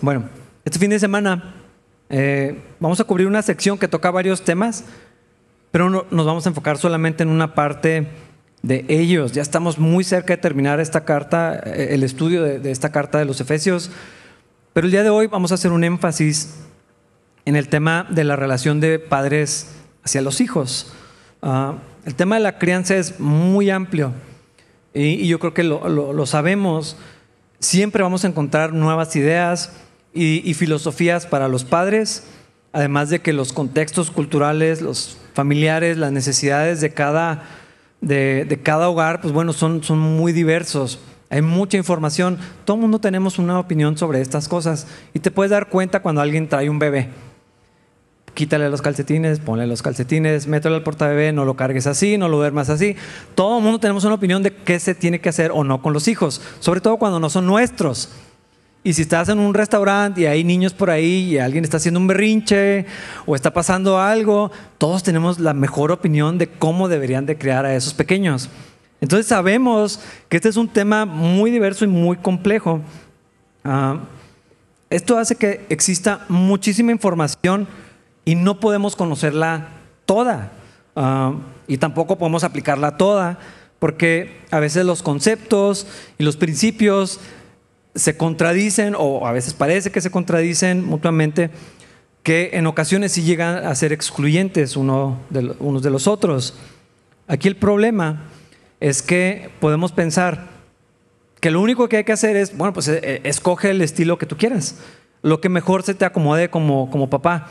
Bueno, este fin de semana eh, vamos a cubrir una sección que toca varios temas, pero no, nos vamos a enfocar solamente en una parte de ellos. Ya estamos muy cerca de terminar esta carta, eh, el estudio de, esta carta de los Efesios, pero el día de hoy vamos a hacer un énfasis en el tema de la relación de padres hacia los hijos. Ah, el tema de la crianza es muy amplio y, yo creo que lo, sabemos. Siempre vamos a encontrar nuevas ideas y, filosofías para los padres, además de que los contextos culturales, los familiares, las necesidades de cada, de, cada hogar, pues bueno, son, son muy diversos. Hay mucha información. Todo el mundo tenemos una opinión sobre estas cosas y te puedes dar cuenta cuando alguien trae un bebé quítale los calcetines, ponle los calcetines, mételo al portabebé, no lo cargues así, no lo duermas así. Todo el mundo tenemos una opinión de qué se tiene que hacer o no con los hijos, sobre todo cuando no son nuestros. Y si estás en un restaurante y hay niños por ahí y alguien está haciendo un berrinche o está pasando algo, todos tenemos la mejor opinión de cómo deberían de crear a esos pequeños. Entonces sabemos que este es un tema muy diverso y muy complejo. Ah, esto hace que exista muchísima información y no podemos conocerla toda ah, y tampoco podemos aplicarla toda porque a veces los conceptos y los principios se contradicen o a veces parece que se contradicen mutuamente que en ocasiones sí llegan a ser excluyentes uno de, unos de los otros. Aquí el problema es que podemos pensar que lo único que hay que hacer es, bueno, pues eh, eh, escoge el estilo que tú quieras, lo que mejor se te acomode como, como papá.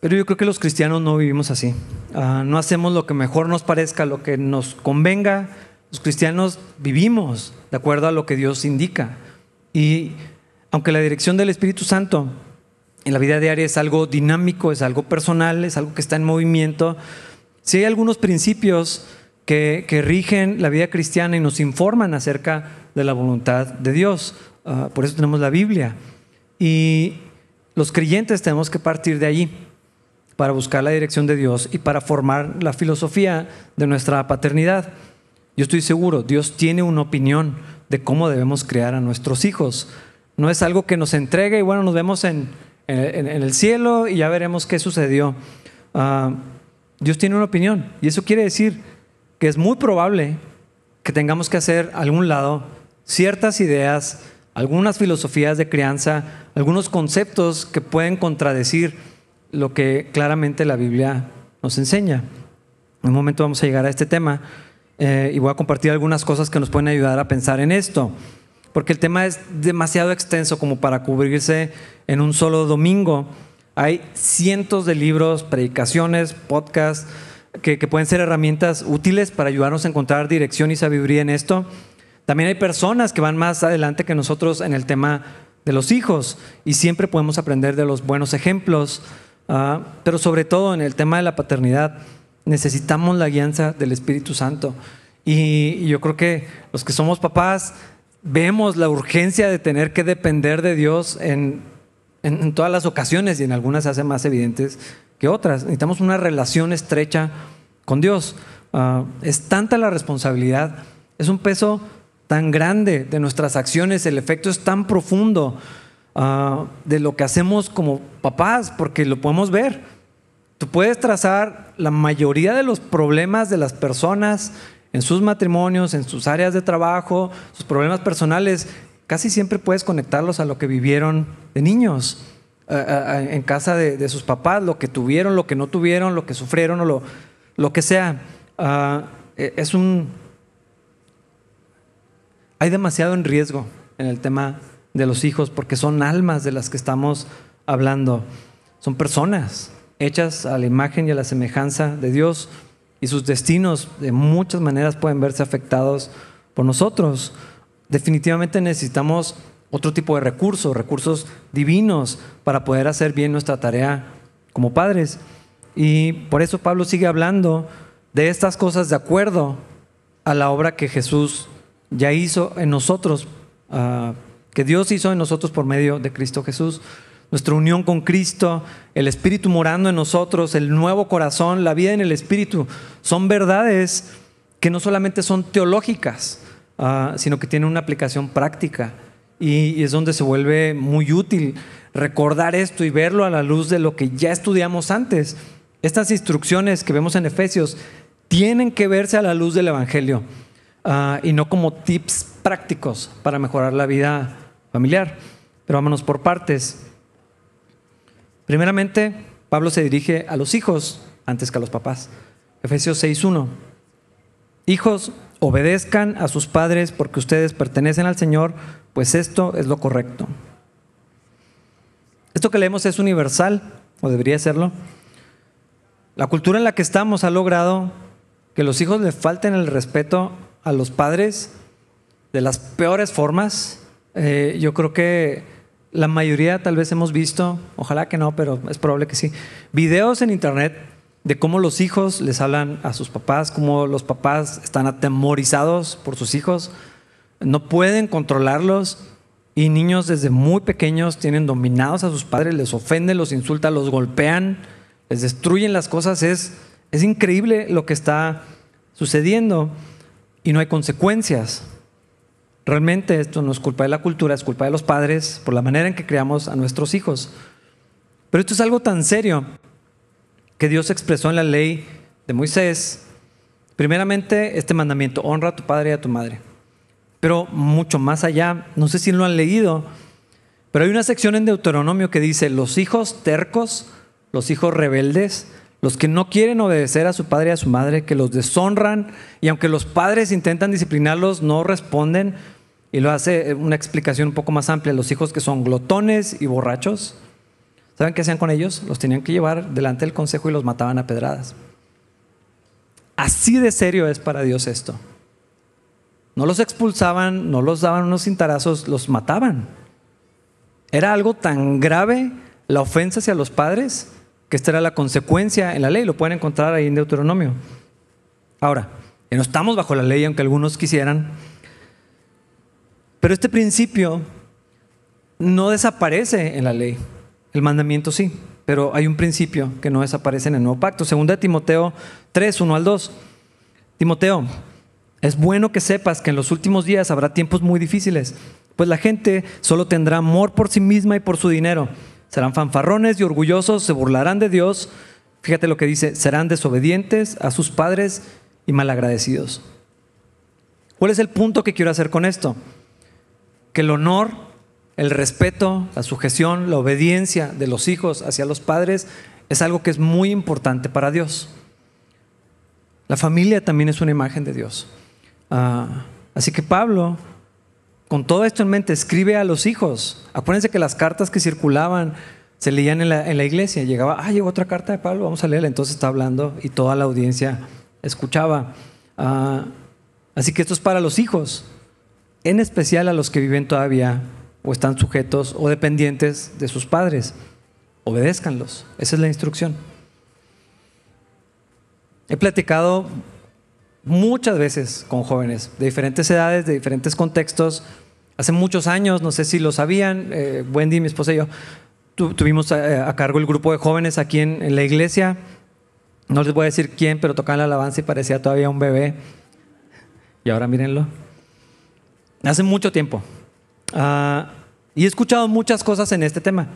Pero yo creo que los cristianos no vivimos así. Ah, no hacemos lo que mejor nos parezca, lo que nos convenga. Los cristianos vivimos de acuerdo a lo que Dios indica. Y aunque la dirección del Espíritu Santo en la vida diaria es algo dinámico, es algo personal, es algo que está en movimiento, si hay algunos principios que, rigen la vida cristiana y nos informan acerca de la voluntad de Dios. Ah, por eso tenemos la Biblia. Y los creyentes tenemos que partir de allí para buscar la dirección de Dios y para formar la filosofía de nuestra paternidad. Yo estoy seguro, Dios tiene una opinión de cómo debemos crear a nuestros hijos. No es algo que nos entregue y bueno, nos vemos en, el cielo y ya veremos qué sucedió. Ah, Dios tiene una opinión y eso quiere decir que es muy probable que tengamos que hacer algún lado ciertas ideas, algunas filosofías de crianza, algunos conceptos que pueden contradecir lo que claramente la Biblia nos enseña. En un momento vamos a llegar a este tema eh, y voy a compartir algunas cosas que nos pueden ayudar a pensar en esto, porque el tema es demasiado extenso como para cubrirse en un solo domingo. Hay cientos de libros, predicaciones, podcasts que, pueden ser herramientas útiles para ayudarnos a encontrar dirección y sabiduría en esto. También hay personas que van más adelante que nosotros en el tema de los hijos y siempre podemos aprender de los buenos ejemplos. Ah, pero sobre todo en el tema de la paternidad, necesitamos la guianza del Espíritu Santo. Y, yo creo que los que somos papás vemos la urgencia de tener que depender de Dios en, todas las ocasiones y en algunas se hacen más evidentes que otras. Necesitamos una relación estrecha con Dios. Ah, es tanta la responsabilidad, es un peso tan grande de nuestras acciones, el efecto es tan profundo Ah, de lo que hacemos como papás, porque lo podemos ver. Puedes trazar la mayoría de los problemas de las personas en sus matrimonios, en sus áreas de trabajo, sus problemas personales, casi siempre puedes conectarlos a lo que vivieron de niños, en casa de, sus papás, lo que tuvieron, lo que no tuvieron, lo que sufrieron o lo, lo que sea. Ah, e, es un... Hay demasiado en riesgo en el tema de los hijos, porque son almas de las que estamos hablando. Son personas hechas a la imagen y a la semejanza de Dios y sus destinos de muchas maneras pueden verse afectados por nosotros. Definitivamente necesitamos otro tipo de recursos, recursos divinos para poder hacer bien nuestra tarea como padres. Y por eso Pablo sigue hablando de estas cosas de acuerdo a la obra que Jesús ya hizo en nosotros uh, que Dios hizo en nosotros por medio de Cristo Jesús. Nuestra unión con Cristo, el Espíritu morando en nosotros, el nuevo corazón, la vida en el Espíritu, son verdades que no solamente son teológicas, ah, sino que tienen una aplicación práctica. y, es donde se vuelve muy útil recordar esto y verlo a la luz de lo que ya estudiamos antes. Estas instrucciones que vemos en Efesios tienen que verse a la luz del Evangelio ah, y no como tips prácticos para mejorar la vida familiar. Pero vámonos por partes. Primeramente, Pablo se dirige a los hijos antes que a los papás. Efesios 6.1. Hijos, obedezcan a sus padres porque ustedes pertenecen al Señor, pues esto es lo correcto. Esto que leemos es universal, o debería serlo. La cultura en la que estamos ha logrado que los hijos le falten el respeto a los padres de las peores formas. Eh, yo creo que la mayoría tal vez hemos visto, ojalá que no, pero es probable que sí, videos en internet de cómo los hijos les hablan a sus papás, cómo los papás están atemorizados por sus hijos, no pueden controlarlos y niños desde muy pequeños tienen dominados a sus padres, les ofenden, los insultan, los golpean, les destruyen las cosas. Es, es increíble lo que está sucediendo y no hay consecuencias. Realmente esto no es culpa de la cultura, es culpa de los padres por la manera en que creamos a nuestros hijos. Pero esto es algo tan serio que Dios expresó en la ley de Moisés. Primeramente, este mandamiento, honra a tu padre y a tu madre. Pero mucho más allá, no sé si lo han leído, pero hay una sección en Deuteronomio que dice, los hijos tercos, los hijos rebeldes, los que no quieren obedecer a su padre y a su madre, que los deshonran, y aunque los padres intentan disciplinarlos, no responden, y lo hace eh, una explicación un poco más amplia. Los hijos que son glotones y borrachos, ¿saben qué hacían con ellos? Los tenían que llevar delante del consejo y los mataban a pedradas. Así de serio es para Dios esto. No los expulsaban, no los daban unos cintarazos, los mataban. Era algo tan grave la ofensa hacia los padres que esta era la consecuencia en la ley. Lo pueden encontrar ahí en Deuteronomio. Ahora, no estamos bajo la ley, aunque algunos quisieran. Pero este principio no desaparece en la ley. El mandamiento sí, pero hay un principio que no desaparece en el nuevo pacto. Segunda Timoteo 3, 1 al 2. Timoteo, es bueno que sepas que en los últimos días habrá tiempos muy difíciles, pues la gente solo tendrá amor por sí misma y por su dinero. Serán fanfarrones y orgullosos, se burlarán de Dios. Fíjate lo que dice, serán desobedientes a sus padres y malagradecidos. ¿Cuál es el punto que quiero hacer con esto? Que el honor, el respeto, la sujeción, la obediencia de los hijos hacia los padres es algo que es muy importante para Dios. La familia también es una imagen de Dios. Ah, así que Pablo, con todo esto en mente, escribe a los hijos. Acuérdense que las cartas que circulaban se leían en la, iglesia. Llegaba, ah, llegó otra carta de Pablo, vamos a leerla. Entonces está hablando y toda la audiencia escuchaba. Ah, así que esto es para los hijos en especial a los que viven todavía o están sujetos o dependientes de sus padres. Obedézcanlos. Esa es la instrucción. He platicado muchas veces con jóvenes de diferentes edades, de diferentes contextos. Hace muchos años, no sé si lo sabían, eh, Wendy, mi esposa y yo, tuvimos a, cargo el grupo de jóvenes aquí en, en, la iglesia. No les voy a decir quién, pero tocaban la alabanza y parecía todavía un bebé. Y ahora mírenlo hace mucho tiempo. Ah, y he escuchado muchas cosas en este tema.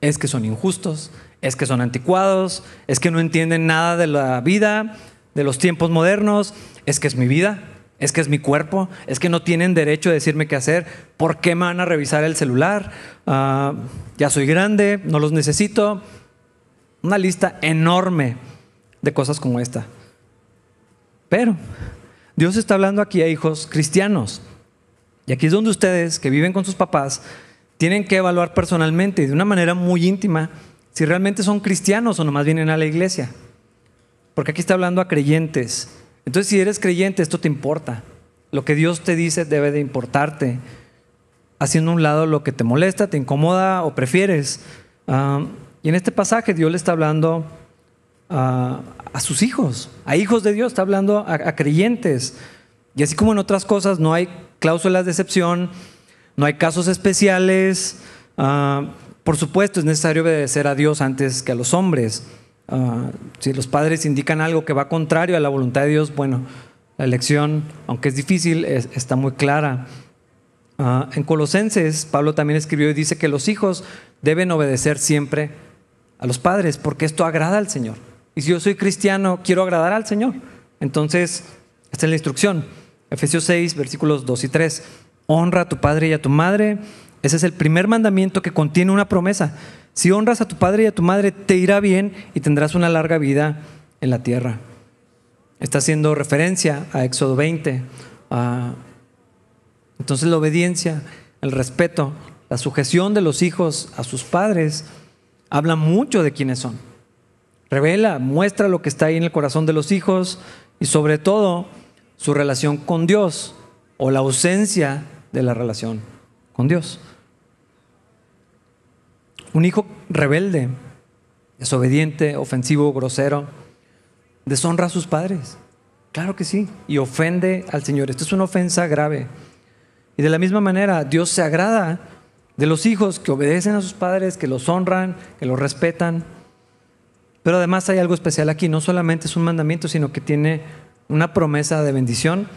Es que son injustos, es que son anticuados, es que no entienden nada de la vida, de los tiempos modernos, es que es mi vida, es que es mi cuerpo, es que no tienen derecho a decirme qué hacer, ¿por qué me van a revisar el celular? Ah, ya soy grande, no los necesito. Una lista enorme de cosas como esta. Pero Dios está hablando aquí a hijos cristianos. Y aquí es donde ustedes, que viven con sus papás, tienen que evaluar personalmente y de una manera muy íntima si realmente son cristianos o nomás vienen a la iglesia. Porque aquí está hablando a creyentes. Entonces, si eres creyente, esto te importa. Lo que Dios te dice debe de importarte. Haciendo un lado lo que te molesta, te incomoda o prefieres. Ah, y en este pasaje Dios le está hablando a sus hijos, a hijos de Dios, está hablando a creyentes. Y así como en otras cosas no hay cláusulas de excepción, no hay casos especiales. Ah, por supuesto, es necesario obedecer a Dios antes que a los hombres. Ah, si los padres indican algo que va contrario a la voluntad de Dios, bueno, la elección, aunque es difícil, está muy clara. Ah, en Colosenses, Pablo también escribió y dice que los hijos deben obedecer siempre a los padres, porque esto agrada al Señor. Y si yo soy cristiano, quiero agradar al Señor. Entonces, esta es la instrucción. Efesios 6, versículos 2 y 3. Honra a tu padre y a tu madre. Ese es el primer mandamiento que contiene una promesa. Si honras a tu padre y a tu madre, te irá bien y tendrás una larga vida en la tierra. Está haciendo referencia a Éxodo 20. entonces la obediencia, el respeto, la sujeción de los hijos a sus padres habla mucho de quiénes son. Revela, muestra lo que está ahí en el corazón de los hijos y sobre todo su relación con Dios o la ausencia de la relación con Dios. Un hijo rebelde, desobediente, ofensivo, grosero, deshonra a sus padres. Claro que sí, y ofende al Señor. Esto es una ofensa grave. Y de la misma manera, Dios se agrada de los hijos que obedecen a sus padres, que los honran, que los respetan. Pero además hay algo especial aquí, no solamente es un mandamiento, sino que tiene una promesa de bendición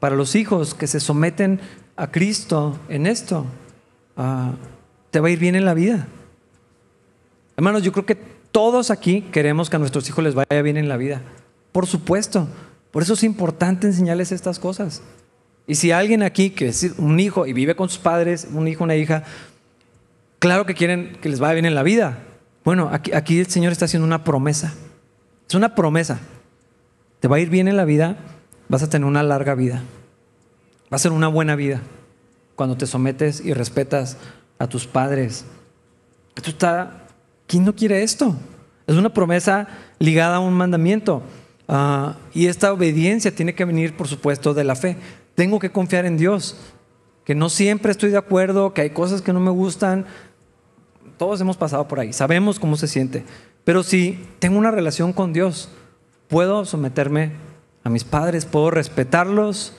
para los hijos que se someten a Cristo en esto. Ah, te va a ir bien en la vida. Hermanos, yo creo que todos aquí queremos que a nuestros hijos les vaya bien en la vida. Por supuesto. Por eso es importante enseñarles estas cosas. Y si alguien aquí que es un hijo y vive con sus padres, un hijo, una hija, claro que quieren que les vaya bien en la vida. Bueno, aquí, aquí el Señor está haciendo una promesa. Es una promesa. Te va a ir bien en la vida, vas a tener una larga vida. Va a ser una buena vida cuando te sometes y respetas a tus padres. Esto está, ¿quién no quiere esto? Es una promesa ligada a un mandamiento. Ah, y esta obediencia tiene que venir, por supuesto, de la fe. Tengo que confiar en Dios, que no siempre estoy de acuerdo, que hay cosas que no me gustan. Todos hemos pasado por ahí, sabemos cómo se siente. Pero si tengo una relación con Dios, puedo someterme a mis padres, puedo respetarlos,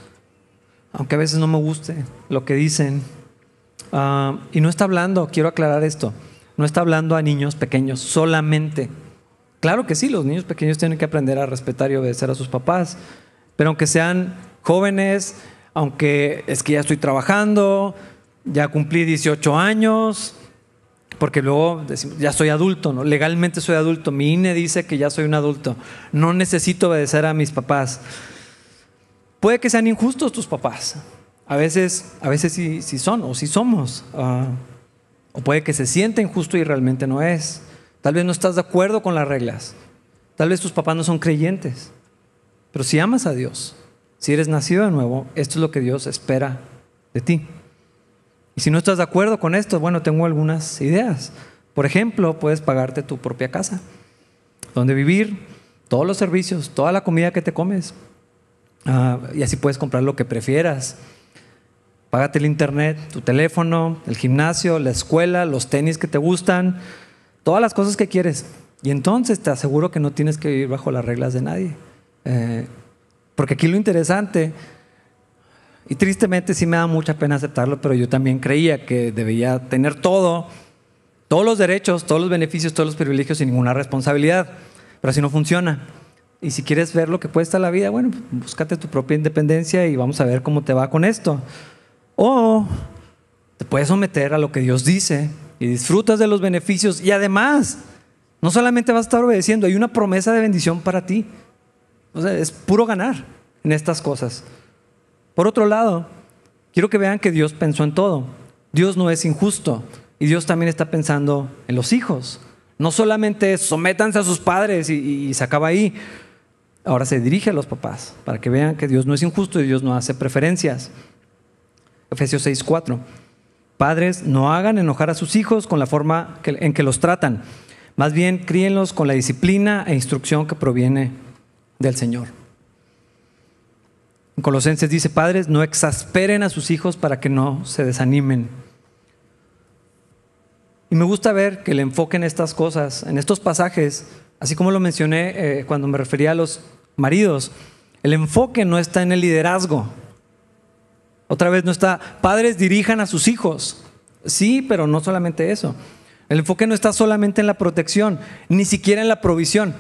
aunque a veces no me guste lo que dicen. Ah, y no está hablando, quiero aclarar esto, no está hablando a niños pequeños solamente. Claro que sí, los niños pequeños tienen que aprender a respetar y obedecer a sus papás, pero aunque sean jóvenes, aunque es que ya estoy trabajando, ya cumplí 18 años, porque luego decimos, ya soy adulto, ¿no? legalmente soy adulto, mi INE dice que ya soy un adulto, no necesito obedecer a mis papás. Puede que sean injustos tus papás, a veces, a veces sí, son o sí somos, ah, o puede que se sienta injusto y realmente no es. Tal vez no estás de acuerdo con las reglas, tal vez tus papás no son creyentes, pero si amas a Dios, si eres nacido de nuevo, esto es lo que Dios espera de ti. Y si no estás de acuerdo con esto, bueno, tengo algunas ideas. Por ejemplo, puedes pagarte tu propia casa, donde vivir, todos los servicios, toda la comida que te comes. Ah, y así puedes comprar lo que prefieras. Págate el internet, tu teléfono, el gimnasio, la escuela, los tenis que te gustan, todas las cosas que quieres. Y entonces te aseguro que no tienes que vivir bajo las reglas de nadie. Eh, porque aquí lo interesante, y tristemente sí me da mucha pena aceptarlo, pero yo también creía que debía tener todo, todos los derechos, todos los beneficios, todos los privilegios sin ninguna responsabilidad. Pero así no funciona. Y si quieres ver lo que cuesta la vida, bueno, búscate tu propia independencia y vamos a ver cómo te va con esto. O te puedes someter a lo que Dios dice y disfrutas de los beneficios y además, no solamente vas a estar obedeciendo, hay una promesa de bendición para ti. O sea, es puro ganar en estas cosas. Por otro lado, quiero que vean que Dios pensó en todo. Dios no es injusto y Dios también está pensando en los hijos. No solamente sométanse a sus padres y, se acaba ahí. Ahora se dirige a los papás para que vean que Dios no es injusto y Dios no hace preferencias. Efesios 6:4. Padres, no hagan enojar a sus hijos con la forma en que los tratan. Más bien, críenlos con la disciplina e instrucción que proviene del Señor. En Colosenses dice, padres, no exasperen a sus hijos para que no se desanimen. Y me gusta ver que el enfoque en estas cosas, en estos pasajes, así como lo mencioné eh, cuando me refería a los maridos, el enfoque no está en el liderazgo. Otra vez no está, padres dirijan a sus hijos. Sí, pero no solamente eso. El enfoque no está solamente en la protección, ni siquiera en la provisión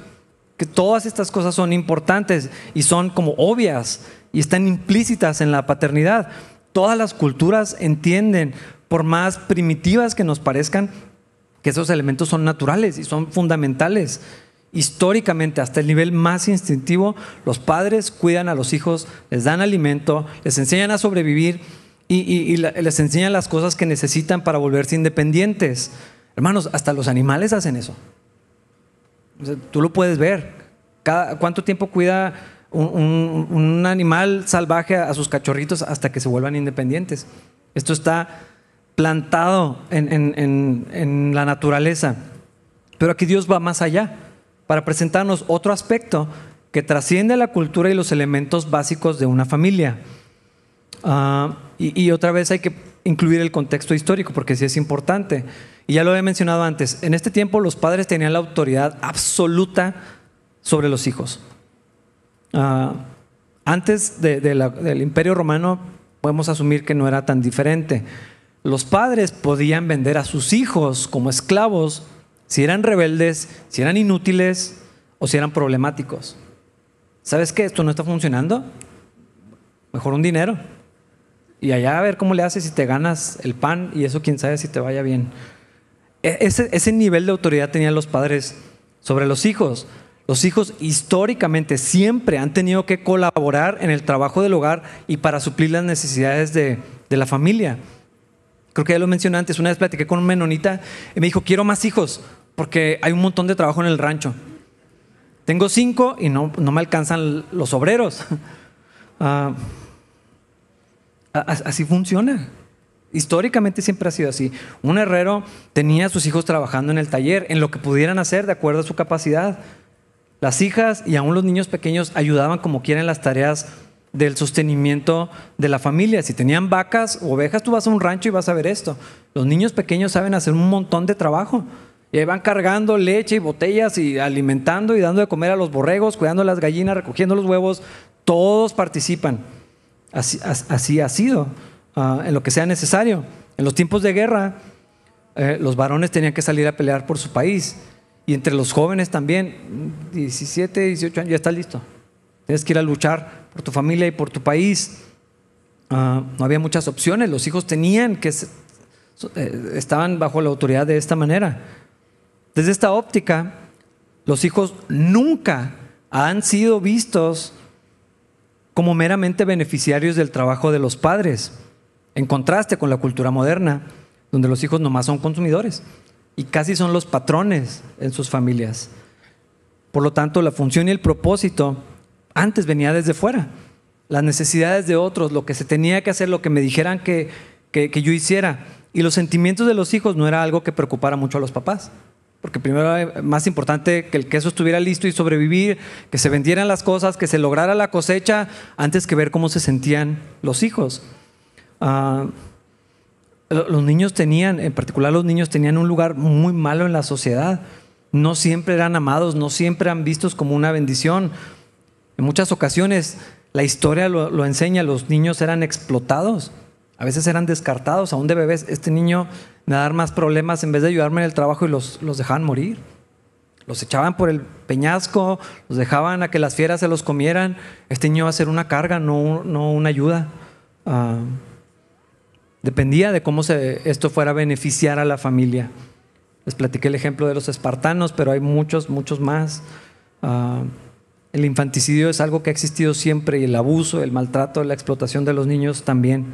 que todas estas cosas son importantes y son como obvias y están implícitas en la paternidad. todas las culturas entienden, por más primitivas que nos parezcan, que esos elementos son naturales y son fundamentales. Históricamente, hasta el nivel más instintivo, los padres cuidan a los hijos, les dan alimento, les enseñan a sobrevivir y, les enseñan las cosas que necesitan para volverse independientes. Hermanos, hasta los animales hacen eso. tú lo puedes ver. ¿Cuánto tiempo cuida un, animal salvaje a sus cachorritos hasta que se vuelvan independientes? Esto está plantado en la naturaleza. Pero aquí Dios va más allá para presentarnos otro aspecto que trasciende la cultura y los elementos básicos de una familia. Ah, y, otra vez hay que incluir el contexto histórico, porque sí es importante. Y ya lo he mencionado antes, en este tiempo los padres tenían la autoridad absoluta sobre los hijos. Ah, antes del imperio romano podemos asumir que no era tan diferente. Los padres podían vender a sus hijos como esclavos si eran rebeldes, si eran inútiles o si eran problemáticos. ¿Sabes qué? Esto no está funcionando. Mejor un dinero. Y allá a ver cómo le haces si te ganas el pan y eso quién sabe si te vaya bien. E, ese, ese nivel de autoridad tenían los padres sobre los hijos. Los hijos históricamente siempre han tenido que colaborar en el trabajo del hogar y para suplir las necesidades de, de la familia. Creo que ya lo mencioné antes, una vez platiqué con un menonita y me dijo, quiero más hijos porque hay un montón de trabajo en el rancho. Tengo cinco y no, no me alcanzan los obreros. Ah, así funciona. Históricamente siempre ha sido así. Un herrero tenía a sus hijos trabajando en el taller, en lo que pudieran hacer de acuerdo a su capacidad. Las hijas y aún los niños pequeños ayudaban como quieran las tareas del sostenimiento de la familia. Si tenían vacas o ovejas, tú vas a un rancho y vas a ver esto. Los niños pequeños saben hacer un montón de trabajo. Y ahí van cargando leche y botellas y alimentando y dando de comer a los borregos, cuidando las gallinas, recogiendo los huevos. Todos participan. Así, ha sido, ah, en lo que sea necesario. En los tiempos de guerra, eh, los varones tenían que salir a pelear por su país. Y entre los jóvenes también, 17, 18 años, ya está listo. Tienes que ir a luchar por tu familia y por tu país. Ah, no había muchas opciones, los hijos tenían que, eh, estaban bajo la autoridad de esta manera. Desde esta óptica, los hijos nunca han sido vistos como meramente beneficiarios del trabajo de los padres, en contraste con la cultura moderna, donde los hijos nomás son consumidores y casi son los patrones en sus familias. Por lo tanto, la función y el propósito antes venía desde fuera. Las necesidades de otros, lo que se tenía que hacer, lo que me dijeran que, yo hiciera. Y los sentimientos de los hijos no era algo que preocupara mucho a los papás. Porque primero más importante que el queso estuviera listo y sobrevivir, que se vendieran las cosas, que se lograra la cosecha, antes que ver cómo se sentían los hijos. Ah, los niños tenían, en particular los niños tenían un lugar muy malo en la sociedad. No siempre eran amados, no siempre eran vistos como una bendición. En muchas ocasiones la historia lo, enseña, los niños eran explotados, a veces eran descartados, aún de bebés. Este niño me dar más problemas en vez de ayudarme en el trabajo y los, dejaban morir. Los echaban por el peñasco, los dejaban a que las fieras se los comieran. Este niño va a ser una carga, no, no una ayuda. Ah, dependía de cómo esto fuera a beneficiar a la familia. Les platiqué el ejemplo de los espartanos, pero hay muchos, muchos más. Ah, el infanticidio es algo que ha existido siempre y el abuso, el maltrato, la explotación de los niños también.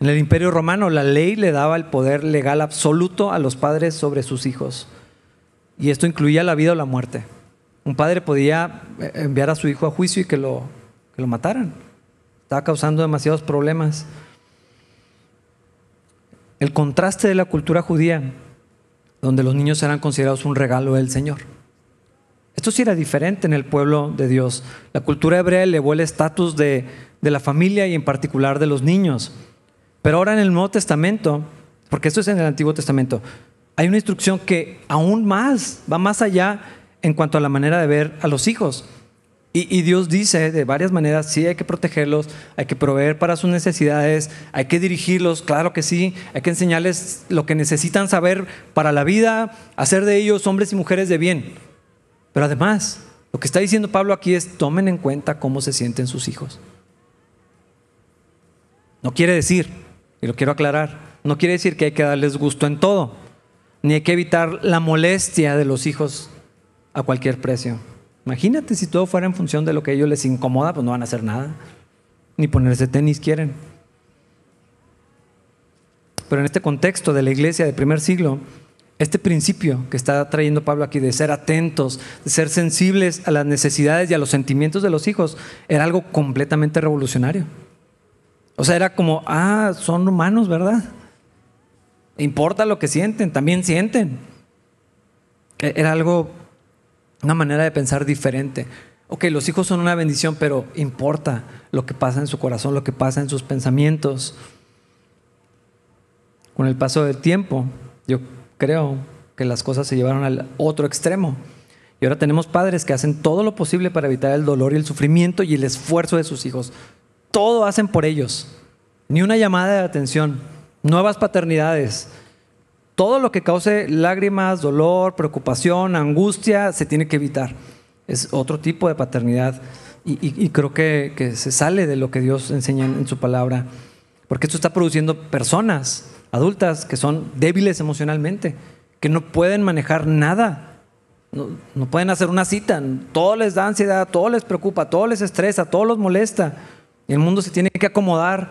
En el Imperio Romano la ley le daba el poder legal absoluto a los padres sobre sus hijos. Y esto incluía la vida o la muerte. Un padre podía eh, enviar a su hijo a juicio y que lo, que lo mataran. Estaba causando demasiados problemas. El contraste de la cultura judía, donde los niños eran considerados un regalo del Señor. Esto sí era diferente en el pueblo de Dios. La cultura hebrea elevó el estatus de, la familia y en particular de los niños. Pero ahora en el Nuevo Testamento, porque esto es en el Antiguo Testamento, hay una instrucción que aún más va más allá en cuanto a la manera de ver a los hijos. Y, Dios dice de varias maneras, sí hay que protegerlos, hay que proveer para sus necesidades, hay que dirigirlos, claro que sí, hay que enseñarles lo que necesitan saber para la vida, hacer de ellos hombres y mujeres de bien. Pero además, lo que está diciendo Pablo aquí es, tomen en cuenta cómo se sienten sus hijos. No quiere decir, y lo quiero aclarar, no quiere decir que hay que darles gusto en todo, ni hay que evitar la molestia de los hijos a cualquier precio. Imagínate si todo fuera en función de lo que a ellos les incomoda, pues no van a hacer nada, ni ponerse tenis quieren. Pero en este contexto de la iglesia del primer siglo, este principio que está trayendo Pablo aquí de ser atentos, de ser sensibles a las necesidades y a los sentimientos de los hijos, era algo completamente revolucionario. O sea, era como, ah, son humanos, ¿verdad? Importa lo que sienten, también sienten. E-, era algo, una manera de pensar diferente. Ok, los hijos son una bendición, pero importa lo que pasa en su corazón, lo que pasa en sus pensamientos. Con el paso del tiempo, yo creo que las cosas se llevaron al otro extremo. Y ahora tenemos padres que hacen todo lo posible para evitar el dolor y el sufrimiento y el esfuerzo de sus hijos. Todo hacen por ellos. Ni una llamada de atención. Nuevas paternidades. Todo lo que cause lágrimas, dolor, preocupación, angustia, se tiene que evitar. Es otro tipo de paternidad. Y, creo que, se sale de lo que Dios enseña en su palabra. Porque esto está produciendo personas adultas que son débiles emocionalmente, que no pueden manejar nada, no, pueden hacer una cita, todo les da ansiedad, todo les preocupa, todo les estresa, todo los molesta. Y el mundo se tiene que acomodar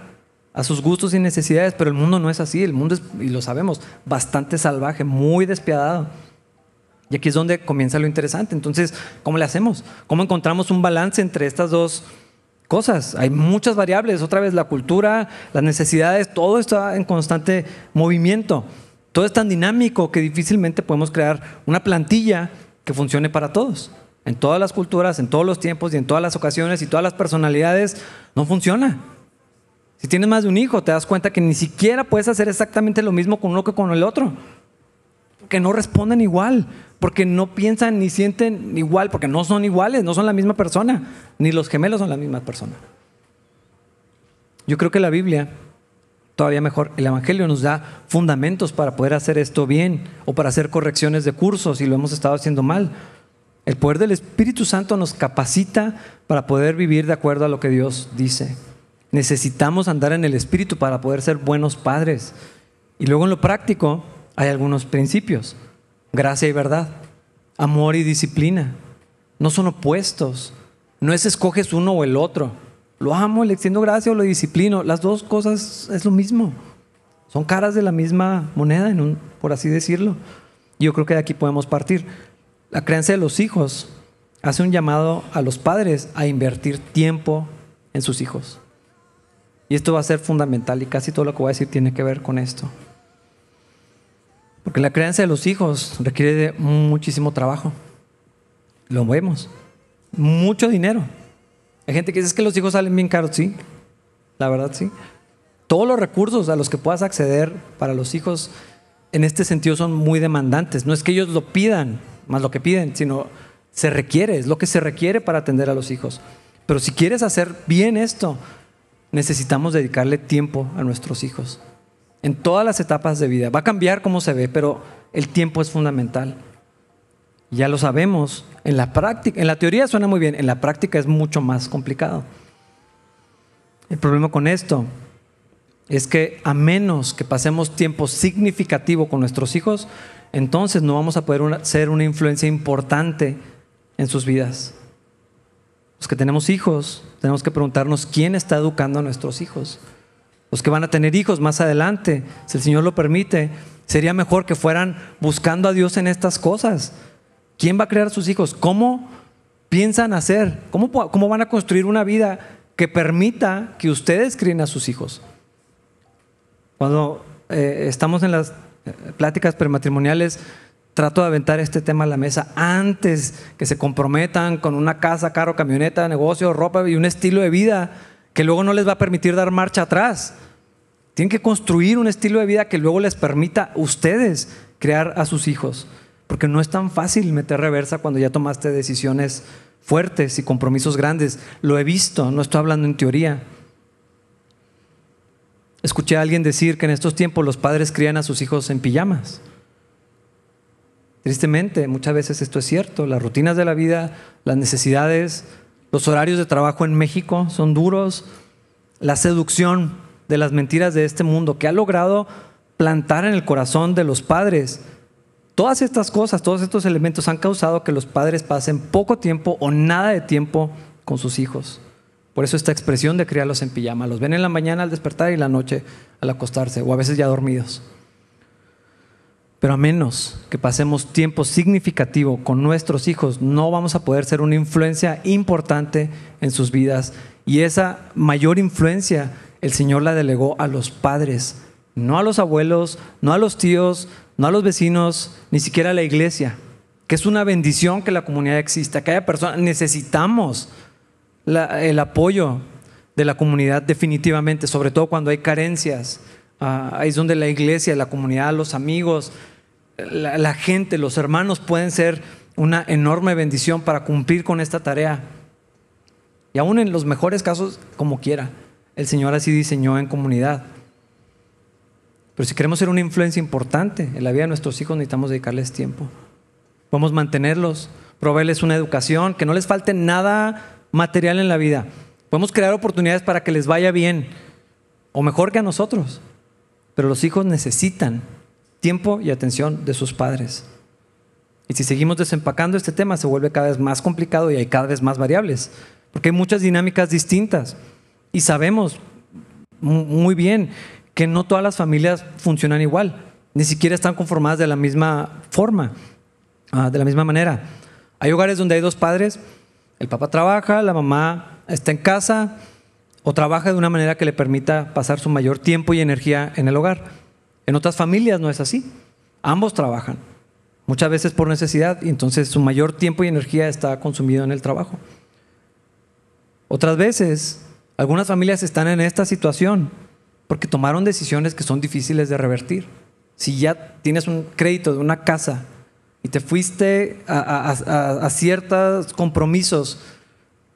a sus gustos y necesidades, pero el mundo no es así, el mundo es, y lo sabemos, bastante salvaje, muy despiadado. Y aquí es donde comienza lo interesante. Entonces, ¿cómo le hacemos? ¿Cómo encontramos un balance entre estas dos cosas. Hay muchas variables, otra vez la cultura, las necesidades, todo está en constante movimiento. Todo es tan dinámico que difícilmente podemos crear una plantilla que funcione para todos. En todas las culturas, en todos los tiempos y en todas las ocasiones y todas las personalidades, no funciona. Si tienes más de un hijo, te das cuenta que ni siquiera puedes hacer exactamente lo mismo con uno que con el otro. Que no responden igual porque no piensan ni sienten igual, porque no son iguales, no son la misma persona, ni los gemelos son la misma persona. Yo creo que la Biblia, todavía mejor, el Evangelio nos da fundamentos para poder hacer esto bien o para hacer correcciones de cursos si lo hemos estado haciendo mal. El poder del Espíritu Santo nos capacita para poder vivir de acuerdo a lo que Dios dice. Necesitamos andar en el Espíritu para poder ser buenos padres. Y luego en lo práctico hay algunos principios gracia y verdad, amor y disciplina. No son opuestos. No es escoges uno o el otro. Lo amo, le extiendo gracia o lo disciplino. Las dos cosas es lo mismo. Son caras de la misma moneda, por así decirlo. Yo creo que de aquí podemos partir. La creencia de los hijos hace un llamado a los padres a invertir tiempo en sus hijos. Y esto va a ser fundamental y casi todo lo que voy a decir tiene que ver con esto. Porque la crianza de los hijos requiere muchísimo trabajo. Lo vemos. Mucho dinero. Hay gente que dice que los hijos salen bien caros, sí. La verdad, sí. Todos los recursos a los que puedas acceder para los hijos en este sentido son muy demandantes. No es que ellos lo pidan, más lo que piden, sino se requiere, es lo que se requiere para atender a los hijos. Pero si quieres hacer bien esto, necesitamos dedicarle tiempo a nuestros hijos en todas las etapas de vida. Va a cambiar cómo se ve, pero el tiempo es fundamental. Ya lo sabemos. En la práctica, en la teoría suena muy bien, en la práctica es mucho más complicado. El problema con esto es que a menos que pasemos tiempo significativo con nuestros hijos, entonces no vamos a poder ser una influencia importante en sus vidas. Los que tenemos hijos, tenemos que preguntarnos quién está educando a nuestros hijos los que van a tener hijos más adelante, si el Señor lo permite, sería mejor que fueran buscando a Dios en estas cosas. ¿Quién va a crear a sus hijos? ¿Cómo piensan hacer? ¿Cómo, cómo van a construir una vida que permita que ustedes críen a sus hijos? Cuando eh, estamos en las eh, pláticas prematrimoniales, trato de aventar este tema a la mesa antes que se comprometan con una casa, carro, camioneta, negocio, ropa y un estilo de vida que luego no les va a permitir dar marcha atrás. Tienen que construir un estilo de vida que luego les permita a ustedes crear a sus hijos. Porque no es tan fácil meter reversa cuando ya tomaste decisiones fuertes y compromisos grandes. Lo he visto, no estoy hablando en teoría. Escuché a alguien decir que en estos tiempos los padres crían a sus hijos en pijamas. Tristemente, muchas veces esto es cierto. Las rutinas de la vida, las necesidades, los horarios de trabajo en México son duros. La seducción de las mentiras de este mundo, que ha logrado plantar en el corazón de los padres. Todas estas cosas, todos estos elementos han causado que los padres pasen poco tiempo o nada de tiempo con sus hijos. Por eso esta expresión de criarlos en pijama. Los ven en la mañana al despertar y la noche al acostarse, o a veces ya dormidos. Pero a menos que pasemos tiempo significativo con nuestros hijos, no vamos a poder ser una influencia importante en sus vidas. Y esa mayor influencia el Señor la delegó a los padres, no a los abuelos, no a los tíos, no a los vecinos, ni siquiera a la iglesia. Que es una bendición que la comunidad exista, que haya personas. Necesitamos el apoyo de la comunidad definitivamente, sobre todo cuando hay carencias. Ah, ahí es donde la iglesia, la comunidad, los amigos, la, gente, los hermanos pueden ser una enorme bendición para cumplir con esta tarea. Y aún en los mejores casos, como quiera, el Señor así diseñó en comunidad. Pero si queremos ser una influencia importante en la vida de nuestros hijos, necesitamos dedicarles tiempo. Podemos mantenerlos, proveerles una educación, que no les falte nada material en la vida. Podemos crear oportunidades para que les vaya bien, o mejor que a nosotros. Pero los hijos necesitan tiempo y atención de sus padres. Y si seguimos desempacando este tema, se vuelve cada vez más complicado y hay cada vez más variables, porque hay muchas dinámicas distintas. Y sabemos muy bien que no todas las familias funcionan igual, ni siquiera están conformadas de la misma forma, ah, de la misma manera. Hay hogares donde hay dos padres, el papá trabaja, la mamá está en casa o trabaja de una manera que le permita pasar su mayor tiempo y energía en el hogar. En otras familias no es así. Ambos trabajan, muchas veces por necesidad, y entonces su mayor tiempo y energía está consumido en el trabajo. Otras veces, algunas familias están en esta situación porque tomaron decisiones que son difíciles de revertir. Si ya tienes un crédito de una casa y te fuiste a, a, ciertos compromisos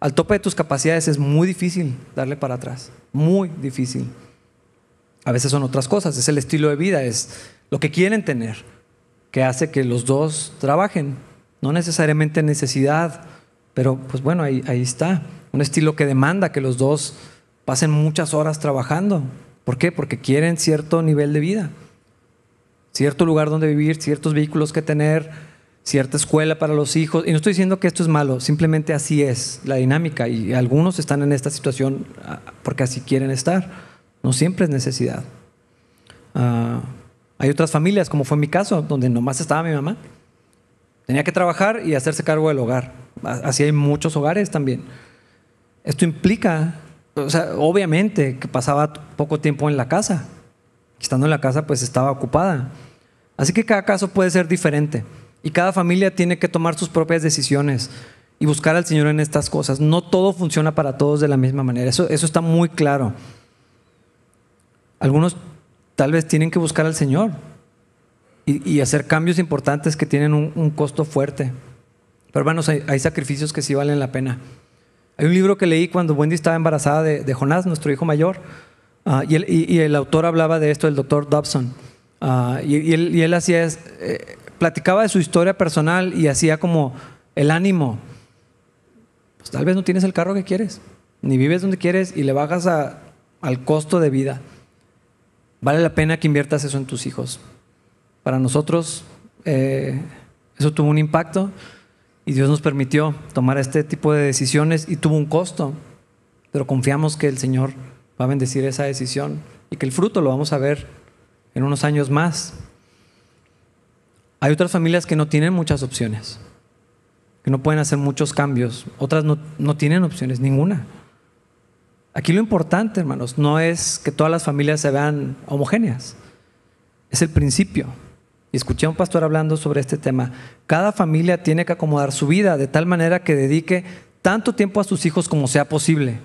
al tope de tus capacidades, es muy difícil darle para atrás. Muy difícil. A veces son otras cosas, es el estilo de vida, es lo que quieren tener, que hace que los dos trabajen. No necesariamente necesidad, pero pues bueno, ahí, ahí está. Un estilo que demanda que los dos pasen muchas horas trabajando. ¿Por qué? Porque quieren cierto nivel de vida, cierto lugar donde vivir, ciertos vehículos que tener, cierta escuela para los hijos. Y no estoy diciendo que esto es malo, simplemente así es la dinámica. Y algunos están en esta situación ah, porque así quieren estar. No siempre es necesidad. Ah, hay otras familias, como fue mi caso, donde nomás estaba mi mamá. Tenía que trabajar y hacerse cargo del hogar. Así hay muchos hogares también. Esto implica, obviamente que pasaba poco tiempo en la casa. Estando en la casa, pues estaba ocupada. Así que cada caso puede ser diferente. Y cada familia tiene que tomar sus propias decisiones y buscar al Señor en estas cosas. No todo funciona para todos de la misma manera. Eso, eso está muy claro. Algunos tal vez tienen que buscar al Señor y, hacer cambios importantes que tienen un, costo fuerte. Pero hermanos, hay, sacrificios que sí valen la pena. Hay un libro que leí cuando Wendy estaba embarazada de, Jonás, nuestro hijo mayor, ah, y, el, autor hablaba de esto, el doctor Dobson. Ah, y, él, hacía, eh, platicaba de su historia personal y hacía como el ánimo. Pues tal vez no tienes el carro que quieres, ni vives donde quieres y le bajas al costo de vida. Vale la pena que inviertas eso en tus hijos. Para nosotros eh, eso tuvo un impacto y Dios nos permitió tomar este tipo de decisiones y tuvo un costo, pero confiamos que el Señor va a bendecir esa decisión y que el fruto lo vamos a ver en unos años más. Hay otras familias que no tienen muchas opciones, que no pueden hacer muchos cambios, otras no, no tienen opciones, ninguna. Aquí lo importante, hermanos, no es que todas las familias se vean homogéneas. Es el principio. Y escuché a un pastor hablando sobre este tema. Cada familia tiene que acomodar su vida de tal manera que dedique tanto tiempo a sus hijos como sea posible.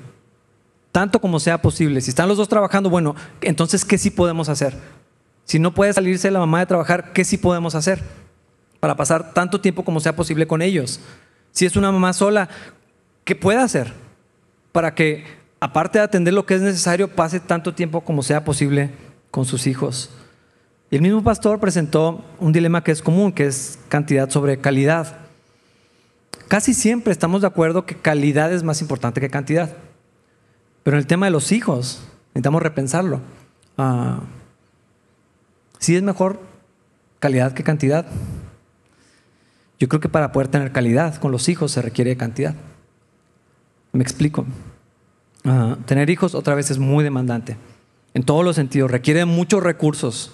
Tanto como sea posible. Si están los dos trabajando, bueno, entonces, ¿qué sí podemos hacer? Si no puede salirse la mamá de trabajar, ¿qué sí podemos hacer? Para pasar tanto tiempo como sea posible con ellos. Si es una mamá sola, ¿qué puede hacer? Para que aparte de atender lo que es necesario, pase tanto tiempo como sea posible con sus hijos. Y el mismo pastor presentó un dilema que es común, que es cantidad sobre calidad. Casi siempre estamos de acuerdo que calidad es más importante que cantidad. Pero en el tema de los hijos, Necesitamos repensarlo. Ah, si es mejor calidad que cantidad. Yo creo que para poder tener calidad con los hijos se requiere cantidad. Me explico. Tener hijos otra vez es muy demandante. En todos los sentidos. Requiere muchos recursos.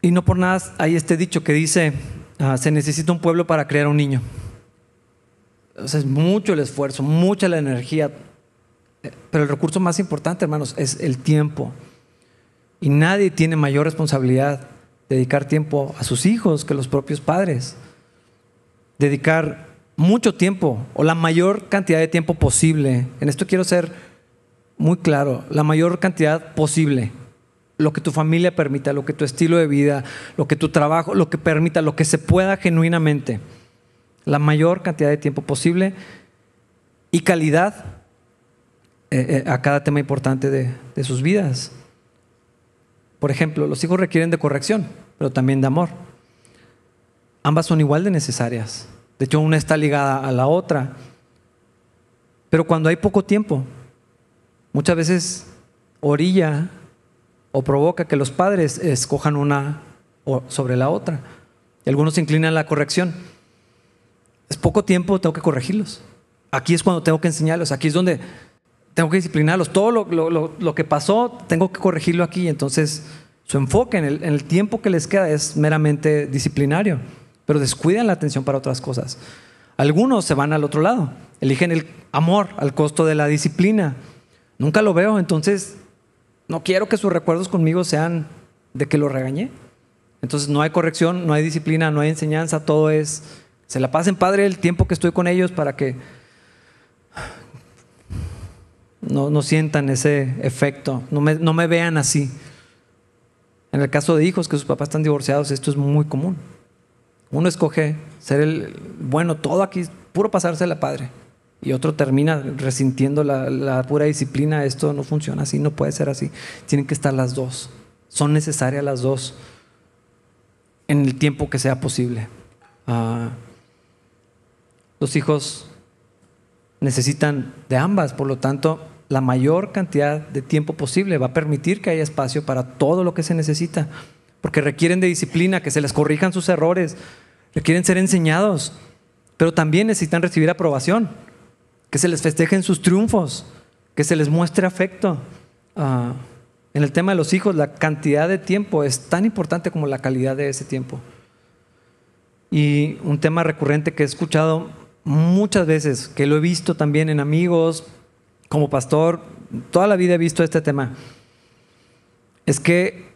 Y no por nada hay este dicho que dice, ah, se necesita un pueblo para crear un niño. es mucho el esfuerzo, mucha la energía. Pero el recurso más importante, hermanos, es el tiempo. Y nadie tiene mayor responsabilidad dedicar tiempo a sus hijos que los propios padres. Dedicar mucho tiempo o la mayor cantidad de tiempo posible. En esto quiero ser muy claro, la mayor cantidad posible. Lo que tu familia permita, lo que tu estilo de vida, lo que tu trabajo, lo que permita, lo que se pueda genuinamente. La mayor cantidad de tiempo posible y calidad eh, eh, a cada tema importante de, de sus vidas. Por ejemplo, los hijos requieren de corrección, pero también de amor. Ambas son igual de necesarias. De hecho, una está ligada a la otra. Pero cuando hay poco tiempo, muchas veces orilla o provoca que los padres escojan una sobre la otra. Y algunos se inclinan a la corrección. Es poco tiempo, tengo que corregirlos. Aquí es cuando tengo que enseñarlos, aquí es donde tengo que disciplinarlos. Todo lo, que pasó, tengo que corregirlo aquí. Entonces, su enfoque en el, tiempo que les queda es meramente disciplinario, pero descuidan la atención para otras cosas. Algunos se van al otro lado, eligen el amor al costo de la disciplina. Nunca lo veo, entonces no quiero que sus recuerdos conmigo sean de que lo regañé. Entonces no hay corrección, no hay disciplina, no hay enseñanza, todo es, se la pasen padre el tiempo que estoy con ellos para que no, no sientan ese efecto, no me, no me vean así. En el caso de hijos que sus papás están divorciados, esto es muy común. Uno escoge ser el bueno, todo aquí, puro pasarse la padre. Y otro termina resintiendo la, la, pura disciplina. Esto no funciona así, no puede ser así. Tienen que estar las dos. Son necesarias las dos en el tiempo que sea posible. Ah, los hijos necesitan de ambas, por lo tanto, la mayor cantidad de tiempo posible va a permitir que haya espacio para todo lo que se necesita, porque requieren de disciplina, que se les corrijan sus errores, requieren ser enseñados, pero también necesitan recibir aprobación, que se les festejen sus triunfos, que se les muestre afecto. Ah, en el tema de los hijos, la cantidad de tiempo es tan importante como la calidad de ese tiempo. Y un tema recurrente que he escuchado muchas veces, que lo he visto también en amigos, como pastor, toda la vida he visto este tema. Es que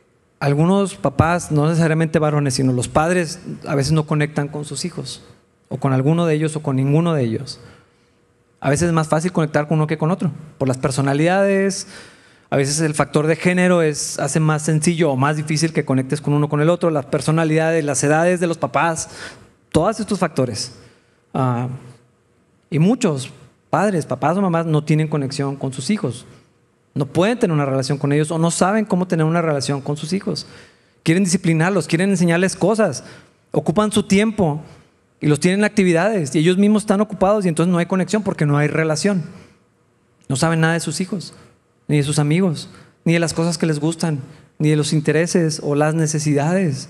algunos papás, no necesariamente varones, sino los padres, a veces no conectan con sus hijos, o con alguno de ellos, o con ninguno de ellos. A veces es más fácil conectar con uno que con otro, por las personalidades. A veces el factor de género es, hace más sencillo o más difícil que conectes con uno con el otro, las personalidades, las edades de los papás, todos estos factores. Ah, y muchos padres, papás o mamás no tienen conexión con sus hijos. No pueden tener una relación con ellos o no saben cómo tener una relación con sus hijos. Quieren disciplinarlos, quieren enseñarles cosas, ocupan su tiempo y los tienen actividades y ellos mismos están ocupados y entonces no hay conexión porque no hay relación. No saben nada de sus hijos, ni de sus amigos, ni de las cosas que les gustan, ni de los intereses o las necesidades.